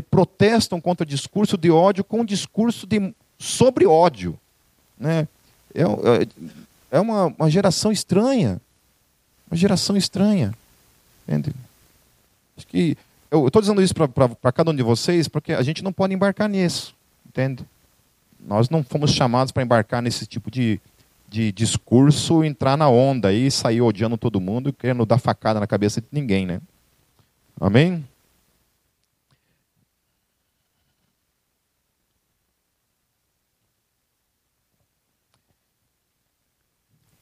protestam contra discurso de ódio com discurso de sobre ódio. Né? É, é, é uma, uma geração estranha. Uma geração estranha. Entende? Acho que eu estou dizendo isso para cada um de vocês porque a gente não pode embarcar nisso. Entende? Nós não fomos chamados para embarcar nesse tipo de, de discurso, entrar na onda e sair odiando todo mundo, querendo dar facada na cabeça de ninguém, né? Amém?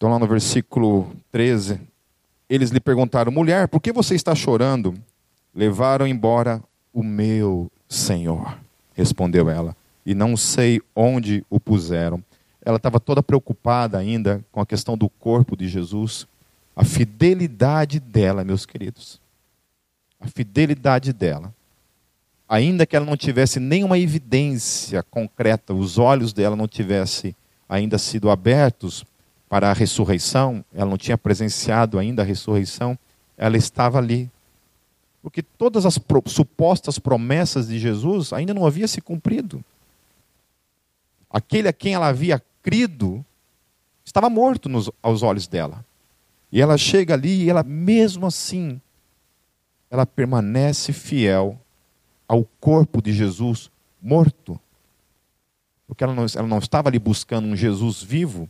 Então, lá no versículo 13, eles lhe perguntaram: mulher, por que você está chorando? Levaram embora o meu senhor, respondeu ela, e não sei onde o puseram. Ela estava toda preocupada ainda com a questão do corpo de Jesus, a fidelidade dela, meus queridos. A fidelidade dela. Ainda que ela não tivesse nenhuma evidência concreta, os olhos dela não tivessem ainda sido abertos para a ressurreição, ela não tinha presenciado ainda a ressurreição, ela estava ali. Porque todas as supostas promessas de Jesus ainda não haviam se cumprido. Aquele a quem ela havia crido estava morto nos, aos olhos dela. E ela chega ali e ela, mesmo assim, ela permanece fiel ao corpo de Jesus morto. Porque ela não, ela não estava ali buscando um Jesus vivo,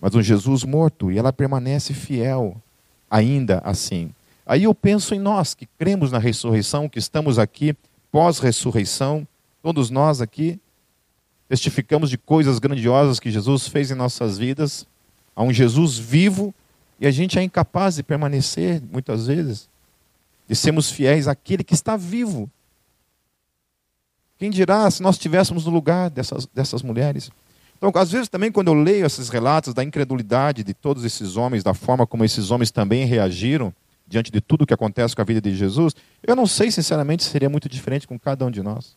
mas um Jesus morto, e ela permanece fiel ainda assim. Aí eu penso em nós que cremos na ressurreição, que estamos aqui pós-ressurreição, todos nós aqui testificamos de coisas grandiosas que Jesus fez em nossas vidas, há um Jesus vivo e a gente é incapaz de permanecer, muitas vezes, de sermos fiéis àquele que está vivo. Quem dirá se nós estivéssemos no lugar dessas, dessas mulheres? Então, às vezes também quando eu leio esses relatos da incredulidade de todos esses homens, da forma como esses homens também reagiram diante de tudo que acontece com a vida de Jesus, eu não sei sinceramente se seria muito diferente com cada um de nós.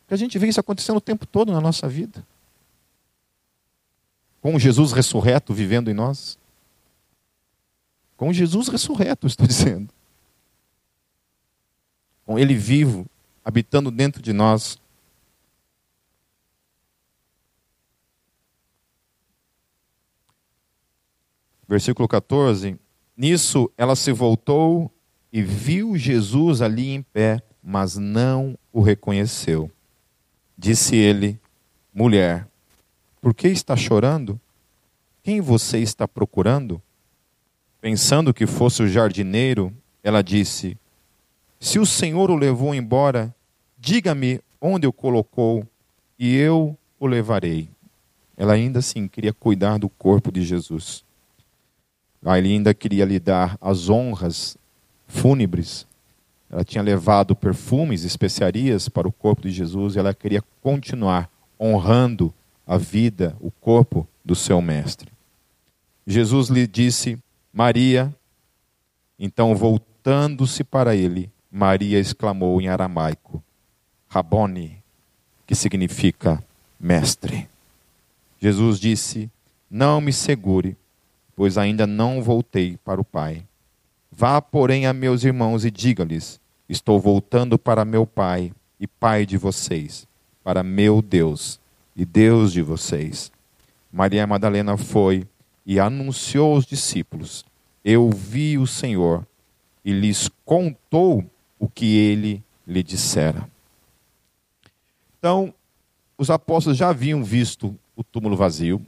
Porque a gente vê isso acontecendo o tempo todo na nossa vida. Com Jesus ressurreto vivendo em nós. Com Jesus ressurreto, estou dizendo. Com Ele vivo, habitando dentro de nós. Versículo 14: Nisso ela se voltou e viu Jesus ali em pé, mas não o reconheceu. Disse ele: Mulher, por que está chorando? Quem você está procurando? Pensando que fosse o jardineiro, ela disse: Se o Senhor o levou embora, diga-me onde o colocou, e eu o levarei. Ela ainda assim queria cuidar do corpo de Jesus. Ela ainda queria lhe dar as honras fúnebres. Ela tinha levado perfumes, especiarias para o corpo de Jesus e ela queria continuar honrando a vida, o corpo do seu mestre. Jesus lhe disse: Maria. Então, voltando-se para ele, Maria exclamou em aramaico: Rabone, que significa mestre. Jesus disse: Não me segure, pois ainda não voltei para o Pai. Vá, porém, a meus irmãos e diga-lhes: Estou voltando para meu Pai e Pai de vocês, para meu Deus e Deus de vocês. Maria Madalena foi e anunciou aos discípulos: Eu vi o Senhor e lhes contou o que ele lhe dissera. Então, os apóstolos já haviam visto o túmulo vazio.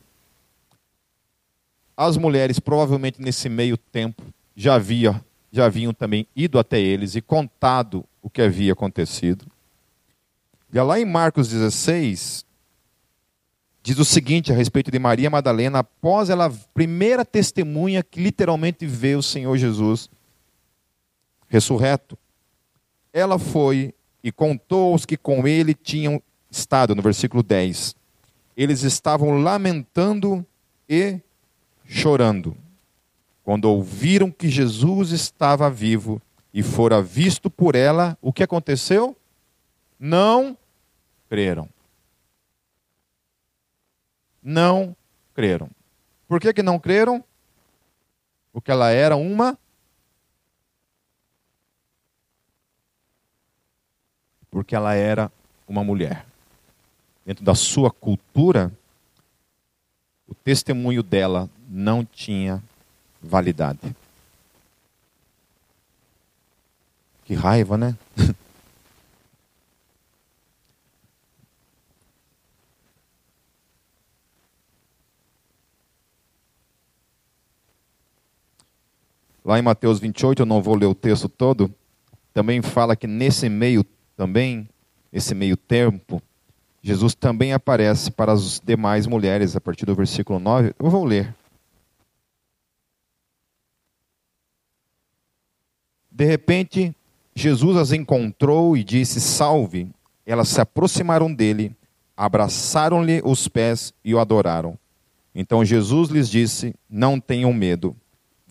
As mulheres, provavelmente nesse meio tempo, já, havia, já haviam também ido até eles e contado o que havia acontecido. E lá em Marcos 16, diz o seguinte a respeito de Maria Madalena, após ela, primeira testemunha que literalmente vê o Senhor Jesus ressurreto. Ela foi e contou aos que com ele tinham estado, no versículo 10. Eles estavam lamentando e chorando. Quando ouviram que Jesus estava vivo e fora visto por ela, o que aconteceu? Não creram não creram. Por que, que não creram? Porque ela era uma. Porque ela era uma mulher. Dentro da sua cultura, o testemunho dela não tinha validade. Que raiva, né? Lá em Mateus 28, eu não vou ler o texto todo, também fala que nesse meio também, esse meio tempo, Jesus também aparece para as demais mulheres, a partir do versículo 9. Eu vou ler. De repente, Jesus as encontrou e disse: Salve. Elas se aproximaram dele, abraçaram-lhe os pés e o adoraram. Então Jesus lhes disse: Não tenham medo.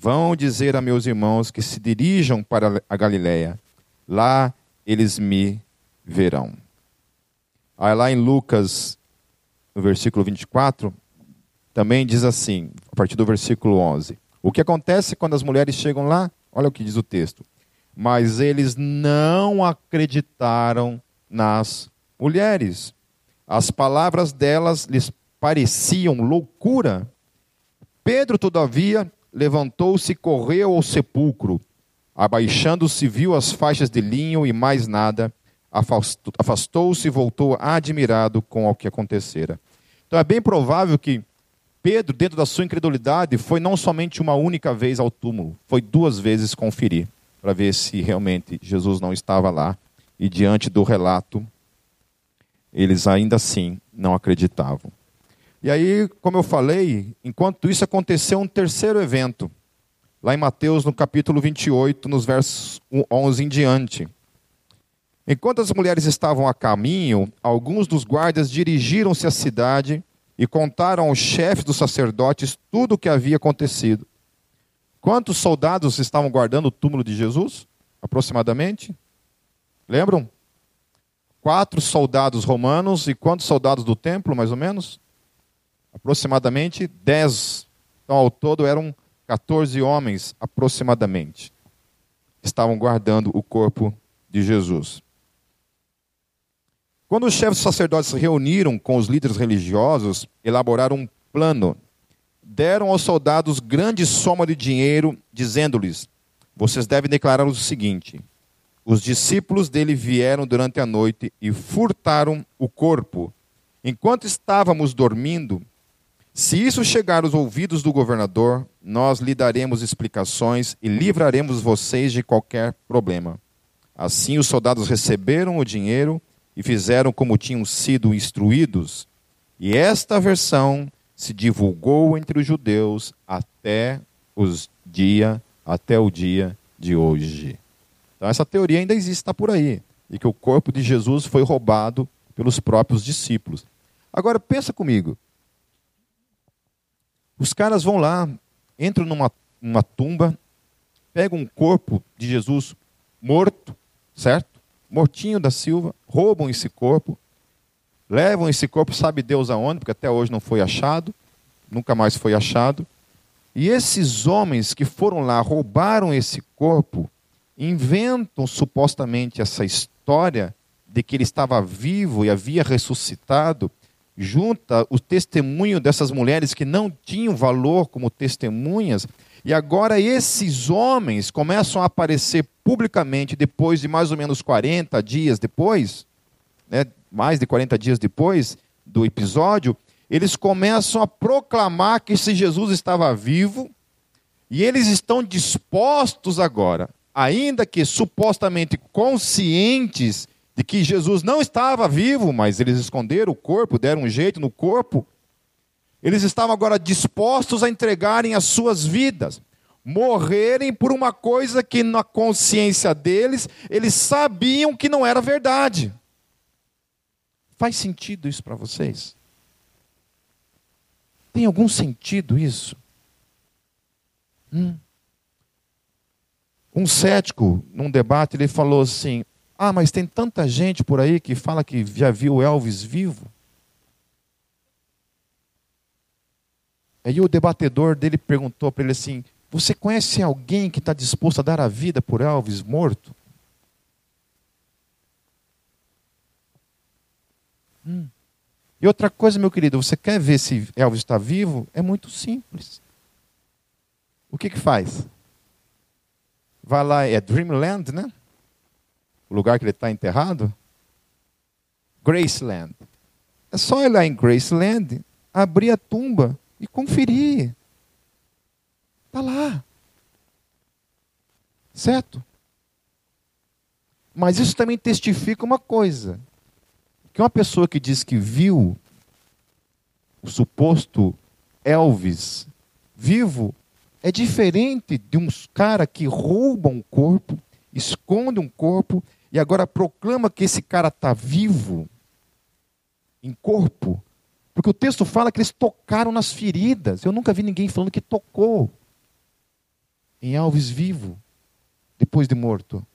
Vão dizer a meus irmãos que se dirijam para a Galiléia. Lá eles me verão. Aí lá em Lucas, no versículo 24, também diz assim, a partir do versículo 11. O que acontece quando as mulheres chegam lá? Olha o que diz o texto. Mas eles não acreditaram nas mulheres. As palavras delas lhes pareciam loucura. Pedro, todavia, levantou-se e correu ao sepulcro. Abaixando-se, viu as faixas de linho e mais nada. Afastou-se e voltou admirado com o que acontecera. Então é bem provável que Pedro, dentro da sua incredulidade, foi não somente uma única vez ao túmulo, foi duas vezes conferir, para ver se realmente Jesus não estava lá. E diante do relato, eles ainda assim não acreditavam. E aí, como eu falei, enquanto isso aconteceu um terceiro evento, lá em Mateus, no capítulo 28, nos versos 11 em diante. Enquanto as mulheres estavam a caminho, alguns dos guardas dirigiram-se à cidade e contaram aos chefes dos sacerdotes tudo o que havia acontecido. Quantos soldados estavam guardando o túmulo de Jesus? Aproximadamente? Lembram? Quatro soldados romanos e quantos soldados do templo, mais ou menos? Aproximadamente 10. Então, ao todo, eram 14 homens, aproximadamente, estavam guardando o corpo de Jesus. Quando os chefes sacerdotes se reuniram com os líderes religiosos, elaboraram um plano. Deram aos soldados grande soma de dinheiro, dizendo-lhes: Vocês devem declarar o seguinte: Os discípulos dele vieram durante a noite e furtaram o corpo. Enquanto estávamos dormindo, se isso chegar aos ouvidos do governador, nós lhe daremos explicações e livraremos vocês de qualquer problema. Assim, os soldados receberam o dinheiro e fizeram como tinham sido instruídos. E esta versão se divulgou entre os judeus até os dia, até o dia de hoje. Então essa teoria ainda existe, está por aí, e que o corpo de Jesus foi roubado pelos próprios discípulos. Agora pensa comigo. Os caras vão lá, entram numa, numa tumba, pegam um corpo de Jesus morto, certo? Mortinho da Silva, roubam esse corpo, levam esse corpo, sabe Deus aonde, porque até hoje não foi achado, nunca mais foi achado. E esses homens que foram lá, roubaram esse corpo, inventam supostamente essa história de que ele estava vivo e havia ressuscitado, junta o testemunho dessas mulheres que não tinham valor como testemunhas, e agora esses homens começam a aparecer publicamente depois de mais ou menos 40 dias depois, né, mais de 40 dias depois do episódio, eles começam a proclamar que esse Jesus estava vivo, e eles estão dispostos agora, ainda que supostamente conscientes de que Jesus não estava vivo, mas eles esconderam o corpo, deram um jeito no corpo. Eles estavam agora dispostos a entregarem as suas vidas, morrerem por uma coisa que na consciência deles, eles sabiam que não era verdade. Faz sentido isso para vocês? Tem algum sentido isso? Hum. Um cético, num debate, ele falou assim: ah, mas tem tanta gente por aí que fala que já viu Elvis vivo. Aí o debatedor dele perguntou para ele assim: Você conhece alguém que está disposto a dar a vida por Elvis morto? Hum. E outra coisa, meu querido, você quer ver se Elvis está vivo? É muito simples. O que que faz? Vai lá, é Dreamland, né? O lugar que ele está enterrado? Graceland. É só ir lá em Graceland, abrir a tumba e conferir. Está lá. Certo? Mas isso também testifica uma coisa: que uma pessoa que diz que viu o suposto Elvis vivo é diferente de uns cara que roubam um corpo, esconde um corpo e agora proclama que esse cara está vivo, em corpo, porque o texto fala que eles tocaram nas feridas. Eu nunca vi ninguém falando que tocou em Alves vivo, depois de morto.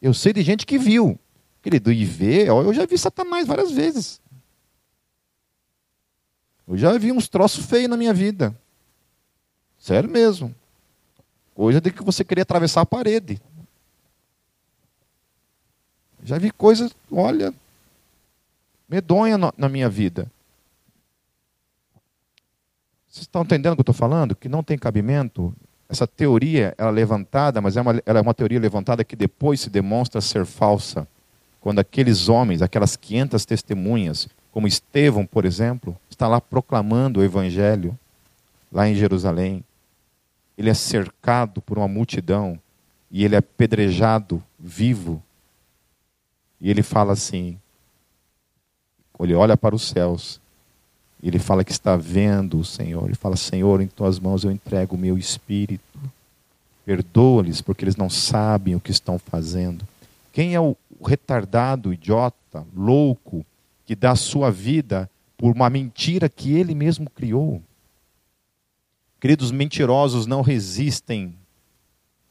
Eu sei de gente que viu. Querido, e ver, eu já vi Satanás várias vezes. Eu já vi uns troços feios na minha vida. Sério mesmo. Coisa de que você queria atravessar a parede. Já vi coisas, olha, medonha na minha vida. Vocês estão entendendo o que eu estou falando? Que não tem cabimento. Essa teoria ela é levantada, mas é uma, ela é uma teoria levantada que depois se demonstra ser falsa. Quando aqueles homens, aquelas 500 testemunhas, como Estevão, por exemplo, está lá proclamando o evangelho, lá em Jerusalém. Ele é cercado por uma multidão e ele é pedrejado vivo e ele fala assim: ele olha para os céus, ele fala que está vendo o Senhor. Ele fala: Senhor, em tuas mãos eu entrego o meu espírito. Perdoa-lhes, porque eles não sabem o que estão fazendo. Quem é o retardado, idiota, louco, que dá sua vida por uma mentira que ele mesmo criou? Queridos, mentirosos não resistem,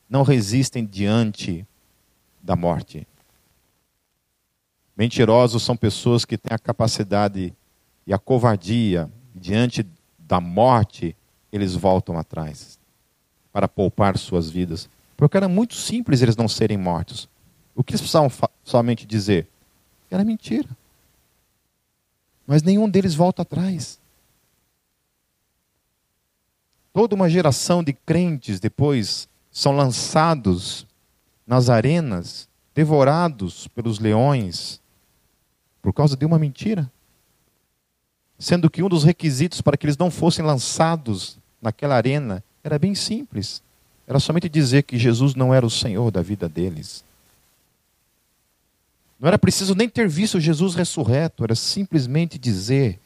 não resistem diante da morte. Mentirosos são pessoas que têm a capacidade e a covardia diante da morte, eles voltam atrás para poupar suas vidas. Porque era muito simples eles não serem mortos. O que eles precisavam somente dizer? Era mentira. Mas nenhum deles volta atrás. Toda uma geração de crentes depois são lançados nas arenas, devorados pelos leões, por causa de uma mentira. Sendo que um dos requisitos para que eles não fossem lançados naquela arena era bem simples. Era somente dizer que Jesus não era o Senhor da vida deles. Não era preciso nem ter visto Jesus ressurreto, era simplesmente dizer,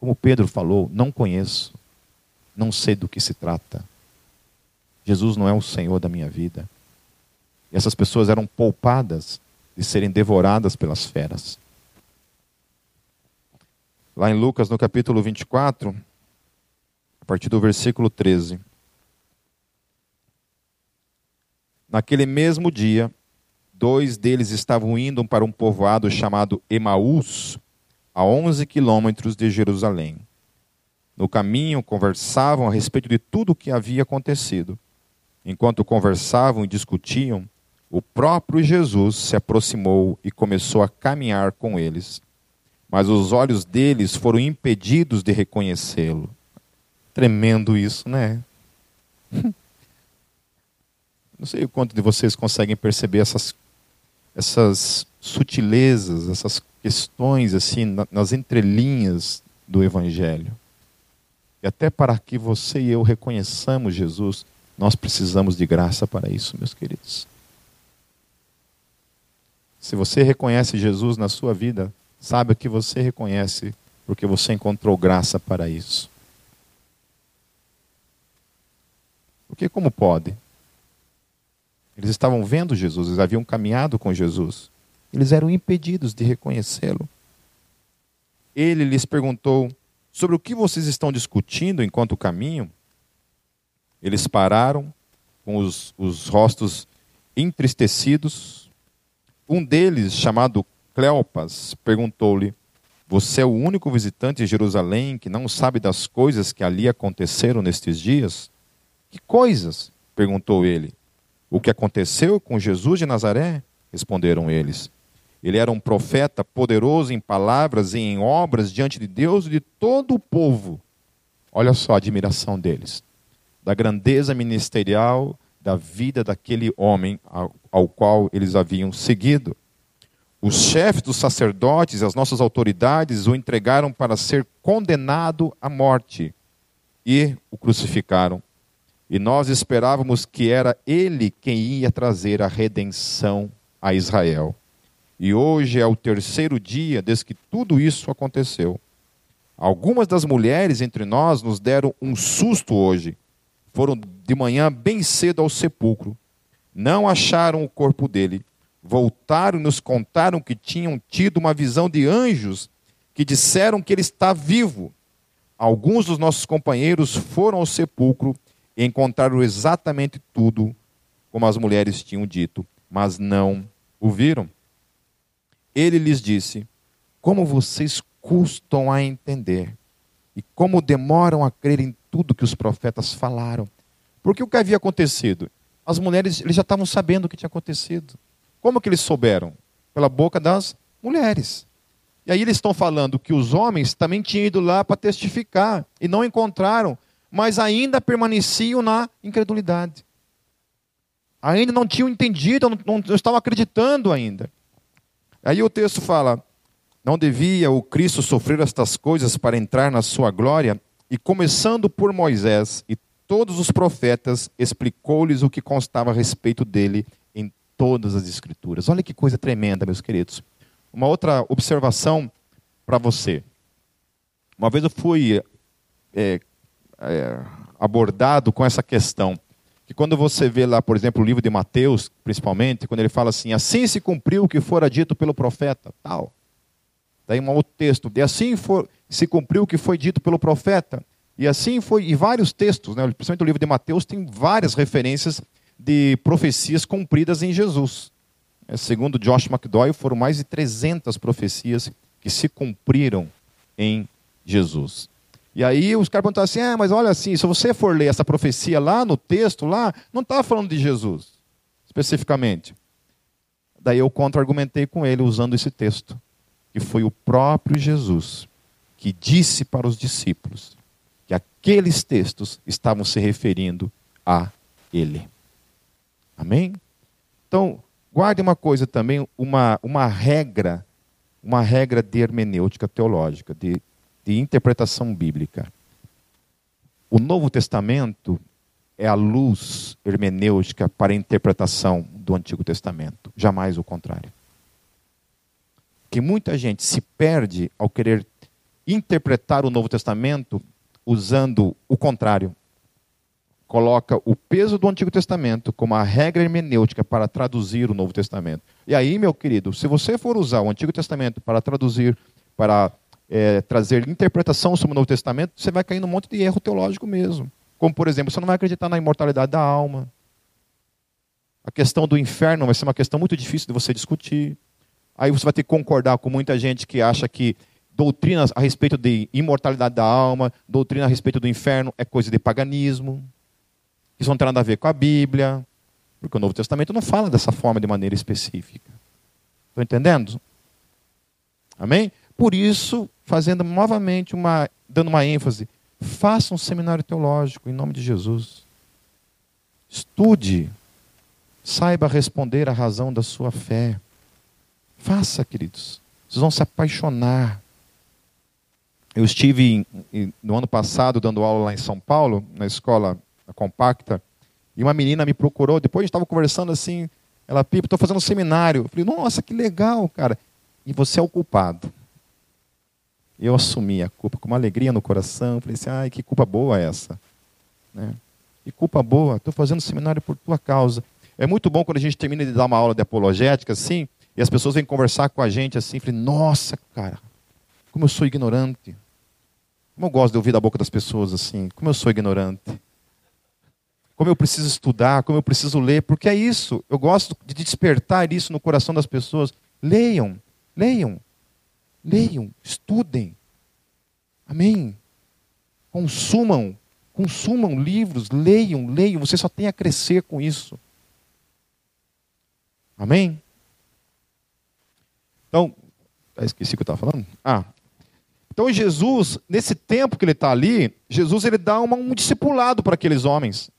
como Pedro falou: Não conheço, não sei do que se trata. Jesus não é o Senhor da minha vida. E essas pessoas eram poupadas de serem devoradas pelas feras. Lá em Lucas, no capítulo 24, a partir do versículo 13. Naquele mesmo dia, dois deles estavam indo para um povoado chamado Emaús, a 11 quilômetros de Jerusalém. No caminho, conversavam a respeito de tudo o que havia acontecido. Enquanto conversavam e discutiam, o próprio Jesus se aproximou e começou a caminhar com eles. Mas os olhos deles foram impedidos de reconhecê-lo. Tremendo isso, né? Não sei o quanto de vocês conseguem perceber essas, essas sutilezas, essas questões assim nas entrelinhas do Evangelho. E até para que você e eu reconheçamos Jesus, nós precisamos de graça para isso, meus queridos. Se você reconhece Jesus na sua vida, saiba que você reconhece porque você encontrou graça para isso. Porque como pode? Eles estavam vendo Jesus, eles haviam caminhado com Jesus. Eles eram impedidos de reconhecê-lo. Ele lhes perguntou: sobre o que vocês estão discutindo enquanto caminham? Eles pararam, com os, os rostos entristecidos. Um deles, chamado Cleopas, perguntou-lhe: Você é o único visitante de Jerusalém que não sabe das coisas que ali aconteceram nestes dias? Que coisas? perguntou ele. O que aconteceu com Jesus de Nazaré? Responderam eles. Ele era um profeta poderoso em palavras e em obras diante de Deus e de todo o povo. Olha só a admiração deles, da grandeza ministerial da vida daquele homem ao, qual eles haviam seguido. Os chefes dos sacerdotes e as nossas autoridades o entregaram para ser condenado à morte e o crucificaram. E nós esperávamos que era ele quem ia trazer a redenção a Israel. E hoje é o terceiro dia desde que tudo isso aconteceu. Algumas das mulheres entre nós nos deram um susto hoje. Foram de manhã bem cedo ao sepulcro. Não acharam o corpo dele. Voltaram e nos contaram que tinham tido uma visão de anjos que disseram que ele está vivo. Alguns dos nossos companheiros foram ao sepulcro e encontraram exatamente tudo como as mulheres tinham dito, mas não o viram. Ele lhes disse: Como vocês custam a entender e como demoram a crer em tudo que os profetas falaram. Porque o que havia acontecido? As mulheres eles já estavam sabendo o que tinha acontecido. Como que eles souberam? Pela boca das mulheres. E aí eles estão falando que os homens também tinham ido lá para testificar e não encontraram, mas ainda permaneciam na incredulidade. Ainda não tinham entendido, não, não, não estavam acreditando ainda. Aí o texto fala: Não devia o Cristo sofrer estas coisas para entrar na sua glória? E começando por Moisés e todos os profetas, explicou-lhes o que constava a respeito dele em todas as Escrituras. Olha que coisa tremenda, meus queridos. Uma outra observação para você. Uma vez eu fui é, é, abordado com essa questão que quando você vê lá, por exemplo, o livro de Mateus, principalmente, quando ele fala assim, assim se cumpriu o que fora dito pelo profeta, tal. Daí um outro texto, e assim se cumpriu o que foi dito pelo profeta. E assim foi, e vários textos, né, principalmente o livro de Mateus, tem várias referências de profecias cumpridas em Jesus. É, segundo Josh McDowell, foram mais de 300 profecias que se cumpriram em Jesus. E aí os caras perguntaram assim: é, mas olha assim, se você for ler essa profecia lá no texto, lá, não estava falando de Jesus, especificamente. Daí eu contra-argumentei com ele usando esse texto, que foi o próprio Jesus que disse para os discípulos que aqueles textos estavam se referindo a ele. Amém? Então, guarde uma coisa também, uma, uma regra, uma regra de hermenêutica teológica, de de interpretação bíblica. O Novo Testamento é a luz hermenêutica para a interpretação do Antigo Testamento, jamais o contrário. Que muita gente se perde ao querer interpretar o Novo Testamento usando o contrário. Coloca o peso do Antigo Testamento como a regra hermenêutica para traduzir o Novo Testamento. E aí, meu querido, se você for usar o Antigo Testamento para traduzir, para é, trazer interpretação sobre o Novo Testamento, você vai cair num monte de erro teológico mesmo. Como, por exemplo, você não vai acreditar na imortalidade da alma. A questão do inferno vai ser uma questão muito difícil de você discutir. Aí você vai ter que concordar com muita gente que acha que doutrinas a respeito de imortalidade da alma, doutrina a respeito do inferno é coisa de paganismo. Isso não tem nada a ver com a Bíblia, porque o Novo Testamento não fala dessa forma de maneira específica. Estão entendendo? Amém? Por isso, fazendo novamente uma, dando uma ênfase, faça um seminário teológico em nome de Jesus. Estude, saiba responder a razão da sua fé. Faça, queridos. Vocês vão se apaixonar. Eu estive no ano passado dando aula lá em São Paulo, na escola compacta, e uma menina me procurou. Depois a gente estava conversando assim. Ela, Pipo, estou fazendo um seminário. Eu falei, nossa, que legal, cara. E você é o culpado. Eu assumi a culpa com uma alegria no coração. Falei assim, ai, que culpa boa essa. Né? Que culpa boa, estou fazendo seminário por tua causa. É muito bom quando a gente termina de dar uma aula de apologética, assim, e as pessoas vêm conversar com a gente assim, falei, nossa, cara, como eu sou ignorante. Como eu gosto de ouvir da boca das pessoas assim, como eu sou ignorante. Como eu preciso estudar, como eu preciso ler, porque é isso. Eu gosto de despertar isso no coração das pessoas. Leiam, leiam, leiam, estudem. Amém. Consumam, consumam livros, leiam, leiam. Você só tem a crescer com isso. Amém? Então, esqueci o que eu estava falando. Ah, então Jesus, nesse tempo que ele está ali, Jesus ele dá uma, um discipulado para aqueles homens.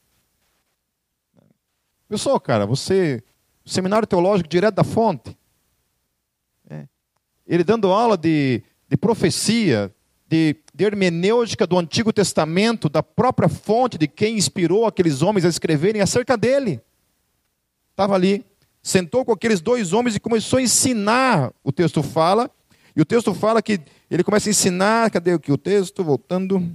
Pessoal, cara, você, seminário teológico direto da fonte, é, ele dando aula de, de profecia, de, de hermenêutica do Antigo Testamento, da própria fonte de quem inspirou aqueles homens a escreverem acerca dele. Estava ali sentou com aqueles dois homens e começou a ensinar. O texto fala, e o texto fala que ele começa a ensinar, cadê aqui o texto? Voltando.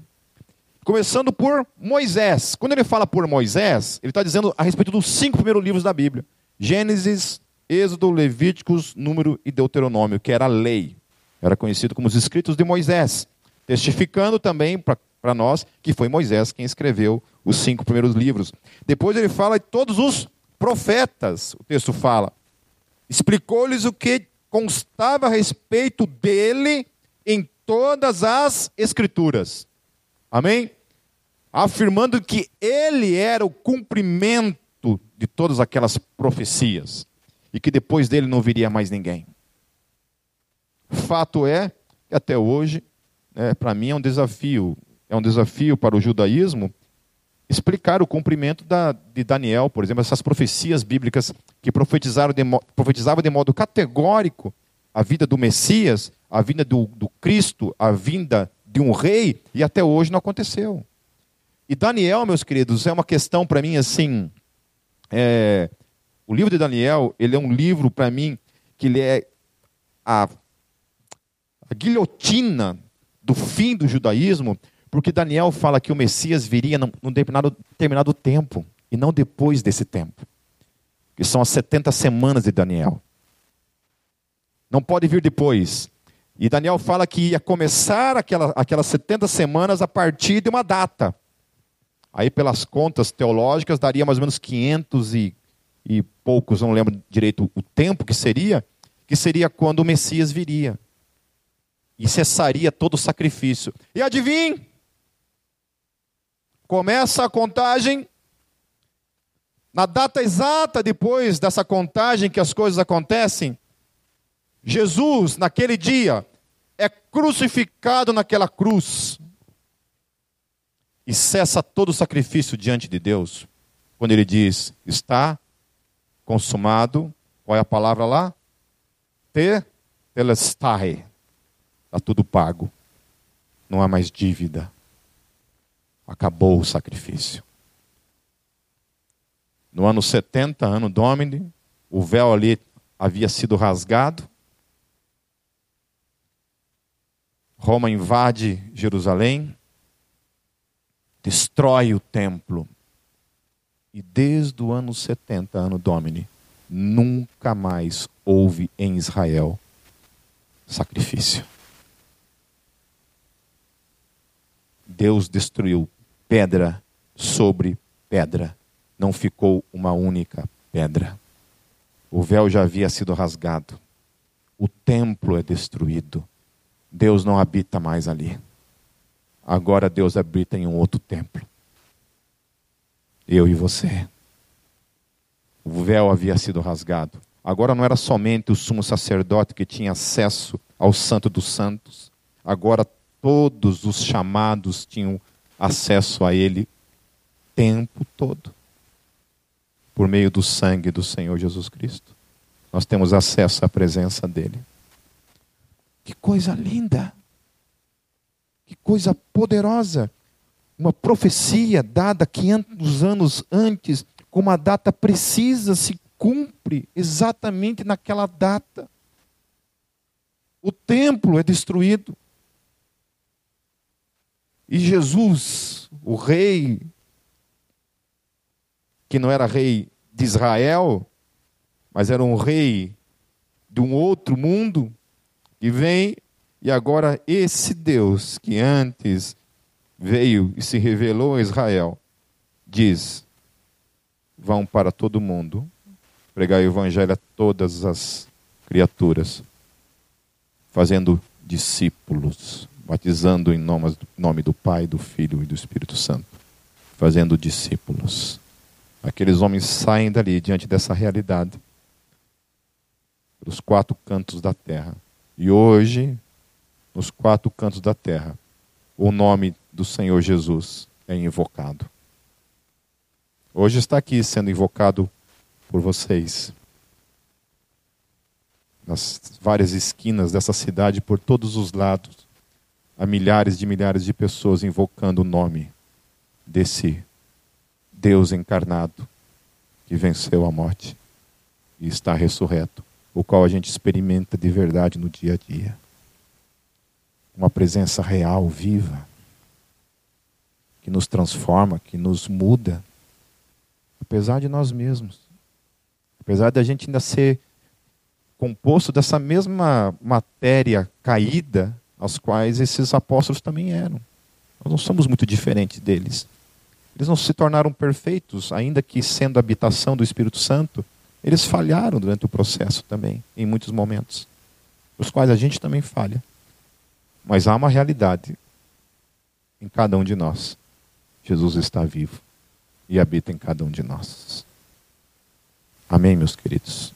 Começando por Moisés. Quando ele fala por Moisés, ele está dizendo a respeito dos cinco primeiros livros da Bíblia: Gênesis, Êxodo, Levíticos, Número e Deuteronômio, que era a lei. Era conhecido como os escritos de Moisés. Testificando também para nós que foi Moisés quem escreveu os cinco primeiros livros. Depois ele fala de todos os profetas, o texto fala. Explicou-lhes o que constava a respeito dele em todas as Escrituras. Amém? Afirmando que ele era o cumprimento de todas aquelas profecias e que depois dele não viria mais ninguém. Fato é que até hoje, é, para mim, é um desafio. É um desafio para o judaísmo explicar o cumprimento da, de Daniel, por exemplo, essas profecias bíblicas que profetizaram de, profetizavam de modo categórico a vida do Messias, a vinda do, do Cristo, a vinda de um rei, e até hoje não aconteceu. E Daniel, meus queridos, é uma questão para mim assim. É, o livro de Daniel, ele é um livro para mim que ele é a, a guilhotina do fim do judaísmo, porque Daniel fala que o Messias viria num determinado, determinado tempo, e não depois desse tempo. Que são as 70 semanas de Daniel. Não pode vir depois. E Daniel fala que ia começar aquela, aquelas 70 semanas a partir de uma data. Aí, pelas contas teológicas, daria mais ou menos 500 e, e poucos, não lembro direito o tempo que seria, que seria quando o Messias viria. E cessaria todo o sacrifício. E adivinhe? Começa a contagem. Na data exata depois dessa contagem que as coisas acontecem, Jesus, naquele dia, é crucificado naquela cruz. E cessa todo o sacrifício diante de Deus. Quando ele diz: Está consumado. Qual é a palavra lá? Te telestai. Está tudo pago. Não há mais dívida. Acabou o sacrifício. No ano 70, ano Domini, o véu ali havia sido rasgado. Roma invade Jerusalém, destrói o templo. E desde o ano 70, ano Domini, nunca mais houve em Israel sacrifício. Deus destruiu pedra sobre pedra. Não ficou uma única pedra. O véu já havia sido rasgado. O templo é destruído. Deus não habita mais ali. Agora Deus habita em um outro templo. Eu e você. O véu havia sido rasgado. Agora não era somente o sumo sacerdote que tinha acesso ao Santo dos Santos. Agora todos os chamados tinham acesso a ele tempo todo. Por meio do sangue do Senhor Jesus Cristo. Nós temos acesso à presença dele. Que coisa linda! Que coisa poderosa! Uma profecia dada 500 anos antes, com uma data precisa, se cumpre exatamente naquela data. O templo é destruído. E Jesus, o rei, que não era rei de Israel, mas era um rei de um outro mundo, que vem e agora esse Deus que antes veio e se revelou a Israel, diz: vão para todo mundo, pregar o evangelho a todas as criaturas, fazendo discípulos, batizando em nome do Pai, do Filho e do Espírito Santo, fazendo discípulos. Aqueles homens saem dali diante dessa realidade, pelos quatro cantos da terra. E hoje, nos quatro cantos da terra, o nome do Senhor Jesus é invocado. Hoje está aqui sendo invocado por vocês. Nas várias esquinas dessa cidade, por todos os lados, há milhares de milhares de pessoas invocando o nome desse Deus encarnado que venceu a morte e está ressurreto, o qual a gente experimenta de verdade no dia a dia. Uma presença real, viva, que nos transforma, que nos muda, apesar de nós mesmos. Apesar da gente ainda ser composto dessa mesma matéria caída, aos quais esses apóstolos também eram. Nós não somos muito diferentes deles. Eles não se tornaram perfeitos, ainda que sendo habitação do Espírito Santo, eles falharam durante o processo também, em muitos momentos, os quais a gente também falha. Mas há uma realidade em cada um de nós. Jesus está vivo e habita em cada um de nós. Amém, meus queridos?